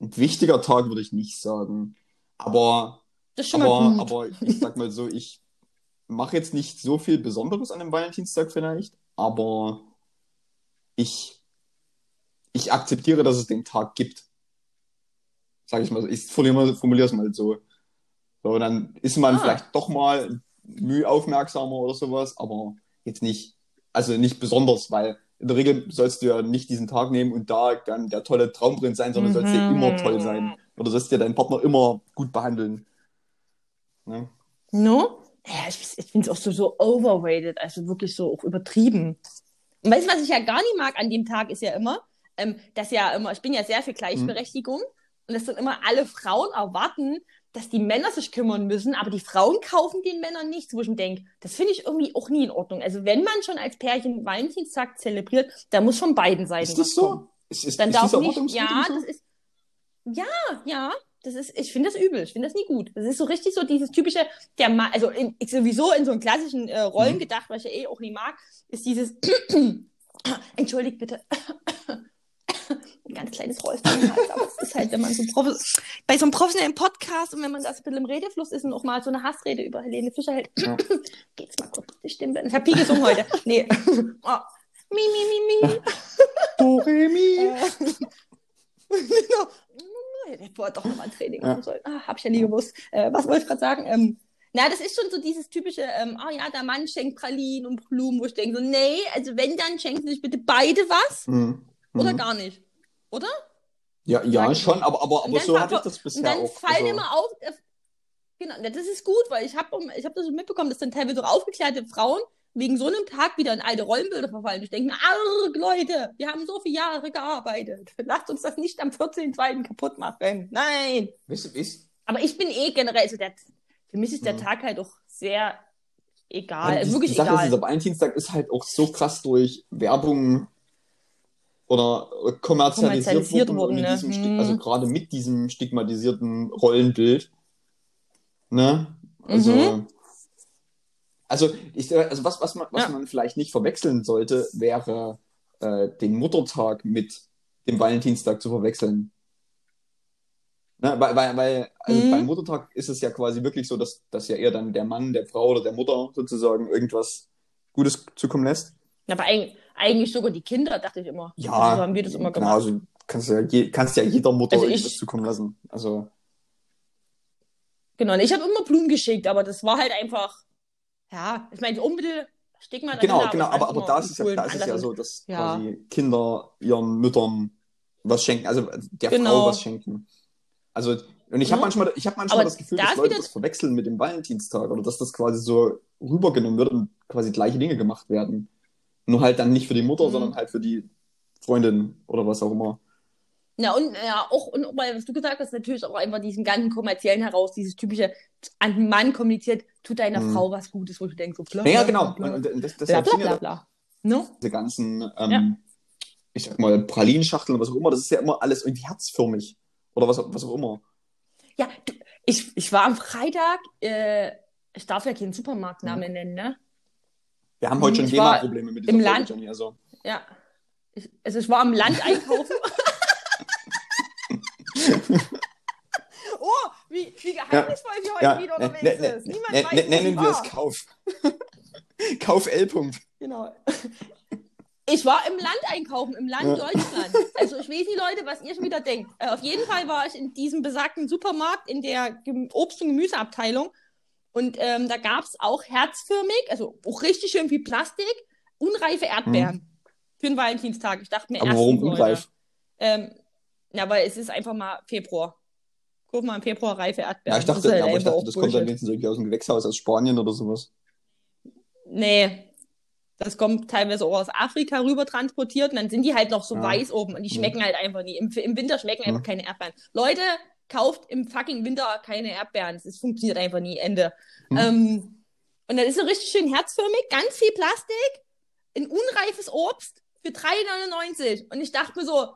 Speaker 1: ein wichtiger Tag würde ich nicht sagen. Aber,
Speaker 2: Das ist schon
Speaker 1: aber,
Speaker 2: mal gut.
Speaker 1: aber ich sag mal so, ich mache jetzt nicht so viel Besonderes an dem Valentinstag vielleicht, aber ich, ich akzeptiere, dass es den Tag gibt. Sag ich mal, so. ich formuliere es mal so. So, dann ist man
Speaker 2: Ah.
Speaker 1: vielleicht doch mal mühe aufmerksamer oder sowas, aber jetzt nicht, also nicht besonders, weil in der Regel sollst du ja nicht diesen Tag nehmen und da dann der tolle Traumprinz sein, sondern sollst ja
Speaker 2: Mhm.
Speaker 1: immer toll sein. Oder sollst ja deinen Partner immer gut behandeln. Ne?
Speaker 2: No? Ja, ich, ich finde es auch so, so overrated, also wirklich so auch übertrieben. Und weißt du, was ich ja gar nicht mag an dem Tag, ist ja immer, ähm, dass ja immer, ich bin ja sehr für Gleichberechtigung und dass dann immer alle Frauen erwarten, dass die Männer sich kümmern müssen, aber die Frauen kaufen den Männern nichts, wo ich mir denke, das finde ich irgendwie auch nie in Ordnung. Also wenn man schon als Pärchen Valentinstag zelebriert, dann muss von beiden Seiten
Speaker 1: Ist das
Speaker 2: was
Speaker 1: so?
Speaker 2: kommen.
Speaker 1: Ist, ist,
Speaker 2: Dann
Speaker 1: ist
Speaker 2: darf nicht, ja,
Speaker 1: so?
Speaker 2: das ist, ja, ja, das ist, ich finde das übel, ich finde das nie gut. Das ist so richtig so dieses typische, der Ma also in, ich sowieso in so einen klassischen äh, Rollen
Speaker 1: Mhm.
Speaker 2: gedacht, was ich ja eh auch nie mag, ist dieses, entschuldigt bitte, ein ganz kleines Räuspern im Hals, aber es ist halt, wenn man so profes bei so einem professionellen Podcast und wenn man das ein bisschen im Redefluss ist und auch mal so eine Hassrede über Helene Fischer hält,
Speaker 1: Ja.
Speaker 2: geht's mal kurz die Stimme. Ich hab die gesungen heute. Nee. Oh. Mi, mi, mi, mi.
Speaker 1: Do, re, mi.
Speaker 2: Äh, genau. Ich hätte vorher doch nochmal ein Training machen sollen. Ah, hab ich ja nie gewusst. Äh, was wollte ich gerade sagen? Ähm, na, das ist schon so dieses typische, ähm, oh ja, der Mann schenkt Pralinen und Blumen, wo ich denke so, nee, also wenn, dann schenken sich bitte beide was
Speaker 1: Mhm.
Speaker 2: oder
Speaker 1: Mhm.
Speaker 2: gar nicht. Oder?
Speaker 1: Ja, ja,
Speaker 2: Sag
Speaker 1: schon, aber, aber,
Speaker 2: Und
Speaker 1: aber so hatte ich das
Speaker 2: Und
Speaker 1: bisher
Speaker 2: dann
Speaker 1: auch.
Speaker 2: fallen
Speaker 1: Also,
Speaker 2: immer auf, äh, genau, na, das ist gut, weil ich habe ich hab das schon mitbekommen, dass dann teilweise auch aufgeklärte Frauen wegen so einem Tag wieder in alte Rollenbilder verfallen. Ich denke mir, arg, Leute, wir haben so viele Jahre gearbeitet. Lasst uns das nicht am 14.2. kaputt machen. Nein.
Speaker 1: Weißt du, weißt,
Speaker 2: Aber ich bin eh generell, also der, für mich ist der
Speaker 1: Mhm.
Speaker 2: Tag halt doch sehr egal.
Speaker 1: Ja, die,
Speaker 2: wirklich
Speaker 1: die Sache
Speaker 2: egal.
Speaker 1: ist, dieser Valentinstag ist halt auch so krass durch Werbung oder kommerzialisiert,
Speaker 2: Kommerzialisiert
Speaker 1: worden, mit
Speaker 2: ne? Hm.
Speaker 1: also gerade mit diesem stigmatisierten Rollenbild. Ne? Also,
Speaker 2: Mhm.
Speaker 1: also, ich, also was, was, man, was
Speaker 2: Ja.
Speaker 1: man vielleicht nicht verwechseln sollte, wäre äh, den Muttertag mit dem Valentinstag zu verwechseln. Ne? Weil, weil, weil also
Speaker 2: Mhm.
Speaker 1: beim Muttertag ist es ja quasi wirklich so, dass, dass ja eher dann der Mann, der Frau oder der Mutter sozusagen irgendwas Gutes zukommen lässt.
Speaker 2: Aber eigentlich, eigentlich sogar die Kinder, dachte ich immer.
Speaker 1: Ja,
Speaker 2: Also so haben wir das immer
Speaker 1: genau,
Speaker 2: gemacht.
Speaker 1: also kannst ja, je, kannst ja jeder Mutter
Speaker 2: Also ich-
Speaker 1: irgendwas zukommen lassen. Also,
Speaker 2: Genau, und ich habe immer Blumen geschickt, aber das war halt einfach, ja, ich meine, die Unmittel Stigma
Speaker 1: genau,
Speaker 2: dahinter,
Speaker 1: genau, aber, aber
Speaker 2: immer
Speaker 1: da ist es ja, da ist es ja so, dass
Speaker 2: Ja.
Speaker 1: quasi Kinder ihren Müttern was schenken, also der
Speaker 2: Genau.
Speaker 1: Frau was schenken. Also, und ich habe
Speaker 2: Mhm.
Speaker 1: manchmal, ich habe manchmal
Speaker 2: Aber
Speaker 1: das Gefühl,
Speaker 2: da
Speaker 1: dass
Speaker 2: ist
Speaker 1: Leute das verwechseln mit dem Valentinstag oder dass das quasi so rübergenommen wird und quasi gleiche Dinge gemacht werden. Nur halt dann nicht für die Mutter,
Speaker 2: Mhm.
Speaker 1: sondern halt für die Freundin oder was auch immer.
Speaker 2: Ja, und ja, auch, und auch, weil, was du gesagt hast, natürlich auch einfach diesen ganzen kommerziellen heraus, dieses typische, an den Mann kommuniziert, tut deiner
Speaker 1: Mhm.
Speaker 2: Frau was Gutes, wo du denkst, so bla,
Speaker 1: Ja, ja,
Speaker 2: bla,
Speaker 1: genau.
Speaker 2: bla,
Speaker 1: Und,
Speaker 2: bla,
Speaker 1: und das,
Speaker 2: bla,
Speaker 1: deshalb
Speaker 2: bla,
Speaker 1: ja
Speaker 2: bla, bla. Ne?
Speaker 1: diese ganzen, ähm,
Speaker 2: Ja.
Speaker 1: ich sag mal, Pralinschachteln oder was auch immer, das ist ja immer alles irgendwie herzförmig. Oder was, was auch immer.
Speaker 2: Ja, du, ich, ich war am Freitag, äh, ich darf ja keinen Supermarktnamen nennen, ne?
Speaker 1: Wir haben heute schon
Speaker 2: Ich war
Speaker 1: GEMA-Probleme mit dieser
Speaker 2: im
Speaker 1: Folge,
Speaker 2: Land-
Speaker 1: Johnny. Also,
Speaker 2: Ja. Ich, also ich war am Land einkaufen. oh, wie, wie geheimnisvoll wir heute
Speaker 1: ja,
Speaker 2: wieder unterwegs
Speaker 1: ne, ne,
Speaker 2: Niemand
Speaker 1: ne,
Speaker 2: weiß,
Speaker 1: ne, nennen wir es. Kauf. Kauf L. -Punkt.
Speaker 2: Genau. Ich war im Land einkaufen, im Land
Speaker 1: Ja.
Speaker 2: Deutschland. Also ich weiß nicht, Leute, was ihr schon wieder denkt. Äh, auf jeden Fall war ich in diesem besagten Supermarkt in der Obst- und Gemüseabteilung. Und ähm, da gab es auch herzförmig, also auch richtig schön wie Plastik, unreife Erdbeeren für den Valentinstag. Ich dachte mir
Speaker 1: Aber warum unreif?
Speaker 2: Ähm, ja, weil es ist einfach mal Februar. Guck mal, im Februar reife Erdbeeren.
Speaker 1: Ja, ich
Speaker 2: Das
Speaker 1: dachte,
Speaker 2: ist halt
Speaker 1: aber ich
Speaker 2: einfach
Speaker 1: dachte das kommt dann wenigstens irgendwie aus dem Gewächshaus aus Spanien oder sowas.
Speaker 2: Nee. Das kommt teilweise auch aus Afrika rüber transportiert und dann sind die halt noch so
Speaker 1: Ja.
Speaker 2: weiß oben und die
Speaker 1: Mhm.
Speaker 2: schmecken halt einfach nie. Im, Im Winter schmecken einfach
Speaker 1: Mhm.
Speaker 2: keine Erdbeeren. Leute, kauft im fucking Winter keine Erdbeeren. Es funktioniert einfach nie. Ende.
Speaker 1: Mhm.
Speaker 2: Ähm, und dann ist so richtig schön herzförmig, ganz viel Plastik, ein unreifes Obst für 3,99. Und ich dachte mir so,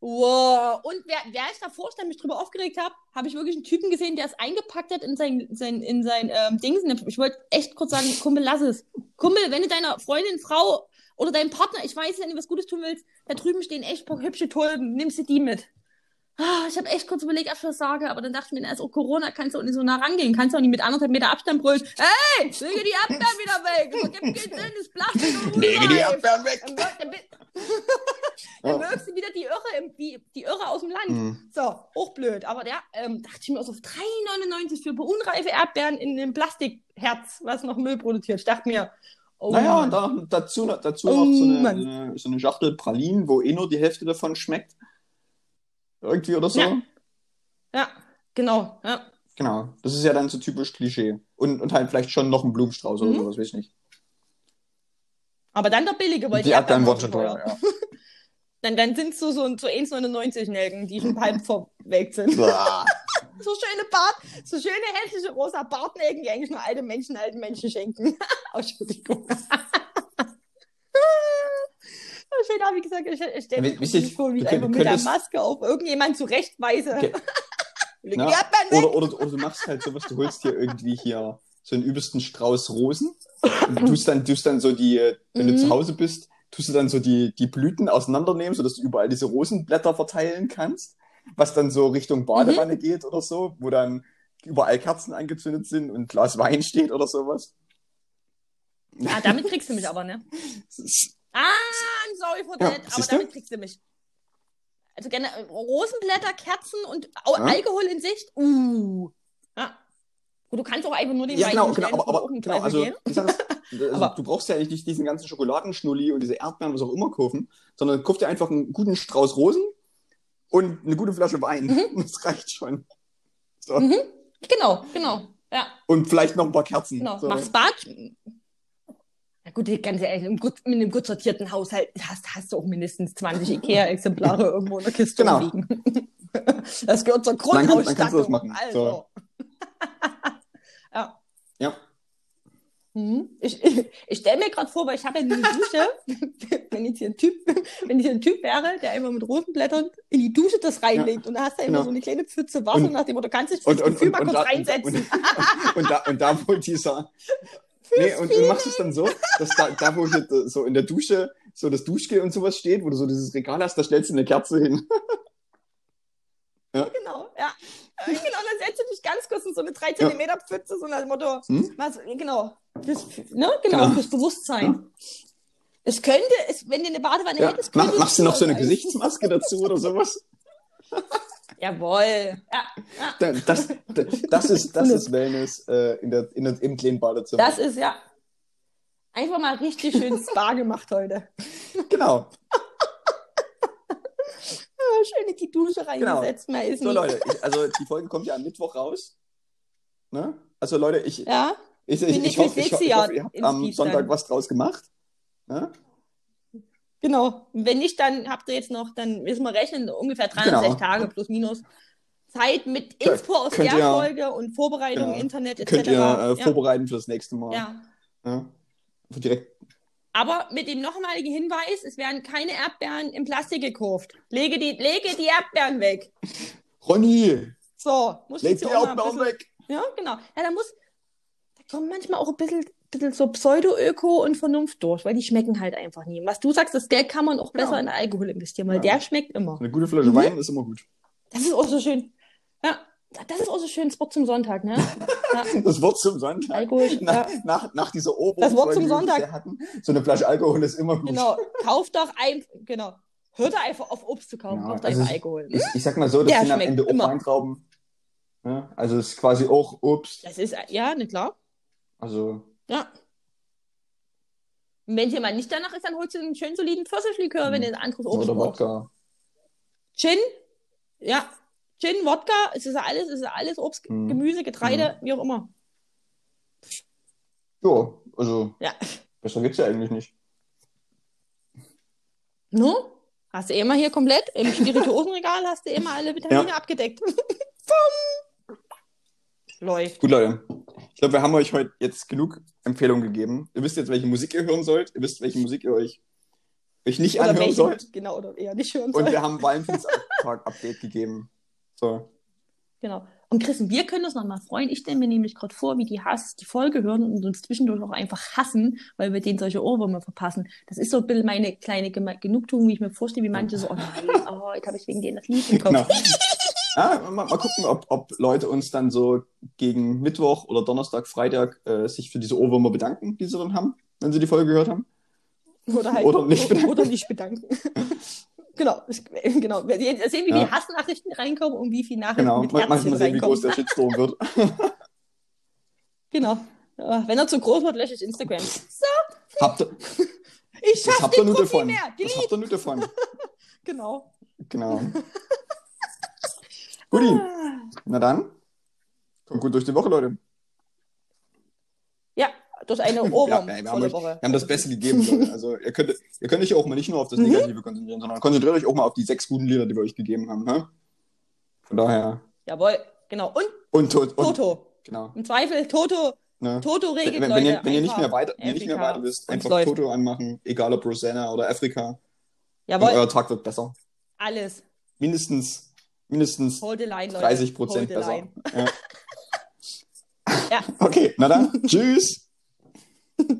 Speaker 2: wow. Und wer, wer ich davor stand, mich drüber aufgeregt habe, habe ich wirklich einen Typen gesehen, der es eingepackt hat in sein, sein, in sein ähm, Dings. Ich wollte echt kurz sagen, Kumpel, lass es. Kumpel, wenn du deiner Freundin, Frau oder deinem Partner, ich weiß, wenn du was Gutes tun willst, da drüben stehen echt paar hübsche Tulpen, nimmst du die mit. Ah, ich habe echt kurz überlegt, ob ich das sage, aber dann dachte ich mir, na, ist auch Corona, kannst du auch nicht so nah rangehen, kannst du auch nicht mit anderthalb Meter Abstand brüllen. Hey, lege die Erdbeeren wieder weg, das ergibt keinen Sinn, das Plastik und
Speaker 1: Lege die. Erdbeeren weg!
Speaker 2: Dann, wirkst du wieder die Irre, im, die, die Irre aus dem Land.
Speaker 1: Mhm.
Speaker 2: So, hochblöd. Aber der, ähm, dachte ich mir, also 3,99 für unreife Erdbeeren in einem Plastikherz, was noch Müll produziert. Ich dachte mir, oh
Speaker 1: naja, und dann dazu, dazu
Speaker 2: Oh,
Speaker 1: noch so eine, so eine, so eine Schachtel Pralinen, wo eh nur die Hälfte davon schmeckt. Irgendwie oder so.
Speaker 2: Ja. Ja, genau. Ja.
Speaker 1: Genau. Das ist ja dann so typisch Klischee. Und, und halt vielleicht schon noch ein Blumenstrauß oder
Speaker 2: Mhm.
Speaker 1: sowas, weiß ich nicht.
Speaker 2: Aber dann der billige, weil
Speaker 1: Die Erdbeeren wurden schon teuer, ja.
Speaker 2: Dann, dann sind es so, so, so 1,99 Nelken, die schon halb verwelkt sind. So schöne Bart, so schöne hässliche rosa Bartnelken, die eigentlich nur alte Menschen alten Menschen schenken. Entschuldigung. Schön, wie gesagt, ich, ich stelle mir
Speaker 1: Ja,
Speaker 2: vor, wie
Speaker 1: du
Speaker 2: ich einfach
Speaker 1: du
Speaker 2: mit der Maske auf irgendjemand zurechtweise.
Speaker 1: Okay.
Speaker 2: Weg.
Speaker 1: Oder, oder, oder du machst halt sowas, du holst dir irgendwie hier so einen übelsten Strauß Rosen. Und tust dann, tust dann so die, wenn du
Speaker 2: Mhm.
Speaker 1: zu Hause bist, tust du dann so die, die Blüten auseinandernehmen, sodass du überall diese Rosenblätter verteilen kannst, was dann so Richtung Badewanne
Speaker 2: Mhm.
Speaker 1: geht oder so, wo dann überall Kerzen angezündet sind und ein Glas Wein steht oder sowas.
Speaker 2: Ah, damit kriegst du mich aber, ne? Ah, sorry for
Speaker 1: Ja,
Speaker 2: that, aber
Speaker 1: siehst du?
Speaker 2: damit kriegst du mich. Also gerne Rosenblätter, Kerzen und
Speaker 1: Ja.
Speaker 2: Alkohol in Sicht. Uh. Ja. Gut, du kannst auch einfach nur den
Speaker 1: Ja, genau, genau,
Speaker 2: das
Speaker 1: aber, aber genau, also, sag, also
Speaker 2: Aber-
Speaker 1: du brauchst ja nicht diesen ganzen Schokoladenschnulli und diese Erdbeeren, was auch immer kaufen, sondern kauf dir einfach einen guten Strauß Rosen und eine gute Flasche Wein. Das reicht schon. So.
Speaker 2: Mhm. Genau, genau. Ja,
Speaker 1: Und vielleicht noch ein paar Kerzen.
Speaker 2: genau.
Speaker 1: So.
Speaker 2: Mach's Bad. Gut, ganz ehrlich, in einem gut sortierten Haushalt hast, hast du auch mindestens 20 Ikea-Exemplare irgendwo in der Kiste
Speaker 1: Genau.
Speaker 2: liegen. Das gehört zur Grundausstattung.
Speaker 1: dann kannst du das machen.
Speaker 2: Also.
Speaker 1: So.
Speaker 2: ja.
Speaker 1: Ja.
Speaker 2: Mhm. Ich, ich, ich stelle mir gerade vor, weil ich habe ja diese Dusche, wenn jetzt hier ein Typ, wenn ich hier ein Typ wäre, der einfach mit Rosenblättern in die Dusche das reinlegt und da hast du immer
Speaker 1: genau.
Speaker 2: so eine kleine Pfütze Wasser
Speaker 1: Und-
Speaker 2: nach dem, du kannst dich
Speaker 1: Und, und,
Speaker 2: Gefühl
Speaker 1: und,
Speaker 2: mal kurz
Speaker 1: da,
Speaker 2: reinsetzen.
Speaker 1: und, und, da, und da, wo dieser. Nee, und du machst es dann so, dass da, da, wo hier so in der Dusche so das Duschgel und sowas steht, wo du so dieses Regal hast, da stellst du eine Kerze hin.
Speaker 2: Genau, ja. Äh, Genau, dann setzt du dich ganz kurz in so eine 3 cm Pfütze, so nach dem Motto,
Speaker 1: Hm?
Speaker 2: was, genau, fürs, ne, genau,
Speaker 1: Genau.
Speaker 2: fürs Bewusstsein. Es könnte, es, wenn du eine Badewanne
Speaker 1: Ja.
Speaker 2: hättest,
Speaker 1: Mach,
Speaker 2: könnte
Speaker 1: machst du noch so eine. Gesichtsmaske dazu oder sowas?
Speaker 2: Jawohl. Ja, ja.
Speaker 1: Da- Das, das, das, ist, das ist Wellness äh, in der, in der, im kleinen Badezimmer.
Speaker 2: Das ist ja einfach mal richtig schön Spa gemacht heute.
Speaker 1: genau.
Speaker 2: Ja, schön in die Dusche reingesetzt, mehr ist
Speaker 1: So. Leute, ich, also die Folge kommt ja am Mittwoch raus. Ne? Also, Leute, ich,
Speaker 2: Ja,
Speaker 1: ich, ich,
Speaker 2: Bin
Speaker 1: ich,
Speaker 2: ich
Speaker 1: hoffe,
Speaker 2: mit
Speaker 1: ich, hoffe, ihr habt am Sonntag was draus gemacht. Ne?
Speaker 2: Genau. Wenn nicht, dann habt ihr jetzt noch, dann müssen wir rechnen, ungefähr 360
Speaker 1: Genau.
Speaker 2: Tage plus minus Zeit mit Info aus der
Speaker 1: ihr-
Speaker 2: Folge und Vorbereitung,
Speaker 1: Genau.
Speaker 2: Internet etc.
Speaker 1: Könnt ihr äh,
Speaker 2: ja.
Speaker 1: vorbereiten für das nächste Mal.
Speaker 2: ja.
Speaker 1: Ja? Direkt.
Speaker 2: Aber mit dem nochmaligen Hinweis, es werden keine Erdbeeren in Plastik gekauft. Lege die, lege die Erdbeeren weg.
Speaker 1: Ronny,
Speaker 2: So, muss jetzt
Speaker 1: die Erdbeeren
Speaker 2: bisschen-
Speaker 1: weg.
Speaker 2: Ja, genau. Ja, da muss, da kommt manchmal auch ein bisschen, bisschen so Pseudo-Öko und Vernunft durch, weil die schmecken halt einfach nie. Was du sagst, das Geld kann man auch
Speaker 1: Genau.
Speaker 2: besser in Alkohol investieren, weil
Speaker 1: Ja.
Speaker 2: der schmeckt immer.
Speaker 1: Eine gute Flasche
Speaker 2: Mhm.
Speaker 1: Wein ist immer gut.
Speaker 2: Das ist auch so schön. Ja, das ist auch so schön, das Wort zum Sonntag, ne? Ja,
Speaker 1: Das Wort zum Sonntag.
Speaker 2: Alkohol,
Speaker 1: Nach,
Speaker 2: ja.
Speaker 1: nach, nach dieser Ober
Speaker 2: Das Wort zum
Speaker 1: die wir
Speaker 2: Sonntag.
Speaker 1: Hatten, so eine Flasche Alkohol ist immer gut.
Speaker 2: Genau. Kauft doch ein, genau. Hört doch einfach auf Obst zu kaufen,
Speaker 1: Ja,
Speaker 2: kauft
Speaker 1: also
Speaker 2: einfach
Speaker 1: ich-
Speaker 2: Alkohol.
Speaker 1: Ich, ich sag mal so, das
Speaker 2: Der
Speaker 1: sind am Ende auch. Weintrauben. Ja, also es ist quasi auch Obst.
Speaker 2: Das ist, ja, ne, klar.
Speaker 1: Also,
Speaker 2: Ja. Und wenn dir mal nicht danach ist, dann holst du einen schön soliden Pfirsichlikör, wenn
Speaker 1: Mhm.
Speaker 2: du ein anderes Obst
Speaker 1: oder
Speaker 2: brauchst.
Speaker 1: Wodka.
Speaker 2: Gin, ja, Gin, Wodka, es ist alles, es ist alles Obst,
Speaker 1: Mhm.
Speaker 2: Gemüse, Getreide, wie auch immer.
Speaker 1: Ja, also
Speaker 2: Ja.
Speaker 1: besser geht's ja eigentlich nicht.
Speaker 2: No? Hast du immer hier komplett im Spirituosenregal hast du immer alle Vitamine
Speaker 1: Ja.
Speaker 2: abgedeckt. Läuft.
Speaker 1: Gut, Leute. Ich glaube, wir haben euch heute jetzt genug Empfehlungen gegeben. Ihr wisst jetzt, welche Musik ihr hören sollt. Ihr wisst, welche Musik ihr euch, euch nicht
Speaker 2: Oder
Speaker 1: anhören
Speaker 2: welchen,
Speaker 1: sollt.
Speaker 2: genau, oder eher nicht hören
Speaker 1: Und
Speaker 2: soll.
Speaker 1: wir haben ein Valentinstag-Update gegeben. So.
Speaker 2: Genau. Und Chris, wir können uns noch mal freuen. Ich stelle mir nämlich gerade vor, wie die Hass die Folge hören und uns zwischendurch auch einfach hassen, weil wir denen solche Ohrwürmer verpassen. Das ist so ein bisschen meine kleine Genugtuung, wie ich mir vorstelle, wie manche so, oh nein, oh, jetzt habe ich wegen denen das Lied im Kopf.
Speaker 1: Genau. Ah, mal, mal gucken, ob, ob Leute uns dann so gegen Mittwoch oder Donnerstag, Freitag äh, sich für diese Ohrwürmer bedanken, die sie dann haben, wenn sie die Folge gehört haben.
Speaker 2: Oder halt
Speaker 1: Oder nicht bedanken.
Speaker 2: Oder nicht bedanken. genau, genau. Wir sehen, wie
Speaker 1: Ja.
Speaker 2: die Hassnachrichten reinkommen und wie viele Nachrichten
Speaker 1: Genau.
Speaker 2: mit
Speaker 1: Mal, mal
Speaker 2: Herzchen
Speaker 1: sehen, wie groß der. Shitstorm wird.
Speaker 2: Genau. Wenn er zu groß wird, lösche ich Instagram. So,
Speaker 1: habt ihr,
Speaker 2: ich
Speaker 1: das
Speaker 2: schaff
Speaker 1: habt ihr
Speaker 2: den
Speaker 1: nur davon.
Speaker 2: mehr.
Speaker 1: Das
Speaker 2: Delete.
Speaker 1: habt ihr nur davon.
Speaker 2: Genau.
Speaker 1: Genau. Guti. Na dann. Kommt gut durch die Woche, Leute.
Speaker 2: Ja, durch eine
Speaker 1: Ja,
Speaker 2: Ohrwurm
Speaker 1: ey, wir, haben
Speaker 2: volle
Speaker 1: euch,
Speaker 2: Woche.
Speaker 1: wir haben das Beste gegeben, Leute. Also ihr könnt, ihr könnt euch auch mal nicht nur auf das
Speaker 2: Mhm.
Speaker 1: Negative konzentrieren, sondern konzentriert euch auch mal auf die sechs guten Lieder, die wir euch gegeben haben. Ne? Von daher.
Speaker 2: Jawohl, genau. Und
Speaker 1: Und, tot, und
Speaker 2: Toto.
Speaker 1: Genau.
Speaker 2: Im Zweifel, Toto,
Speaker 1: Ne?
Speaker 2: Toto
Speaker 1: Wenn,
Speaker 2: regelt,
Speaker 1: wenn,
Speaker 2: Leute.
Speaker 1: ihr, wenn ihr nicht mehr weiter, wenn ihr nicht mehr
Speaker 2: Afrika.
Speaker 1: weiter wisst,
Speaker 2: Und
Speaker 1: einfach
Speaker 2: läuft.
Speaker 1: Toto anmachen, egal ob Rosanna oder Afrika. Und
Speaker 2: Jawohl,
Speaker 1: euer Tag wird besser.
Speaker 2: alles.
Speaker 1: Mindestens, mindestens
Speaker 2: line, Leute.
Speaker 1: 30 Prozent besser. Ja.
Speaker 2: Ja.
Speaker 1: Okay, na dann. Tschüss.
Speaker 2: Tschüss.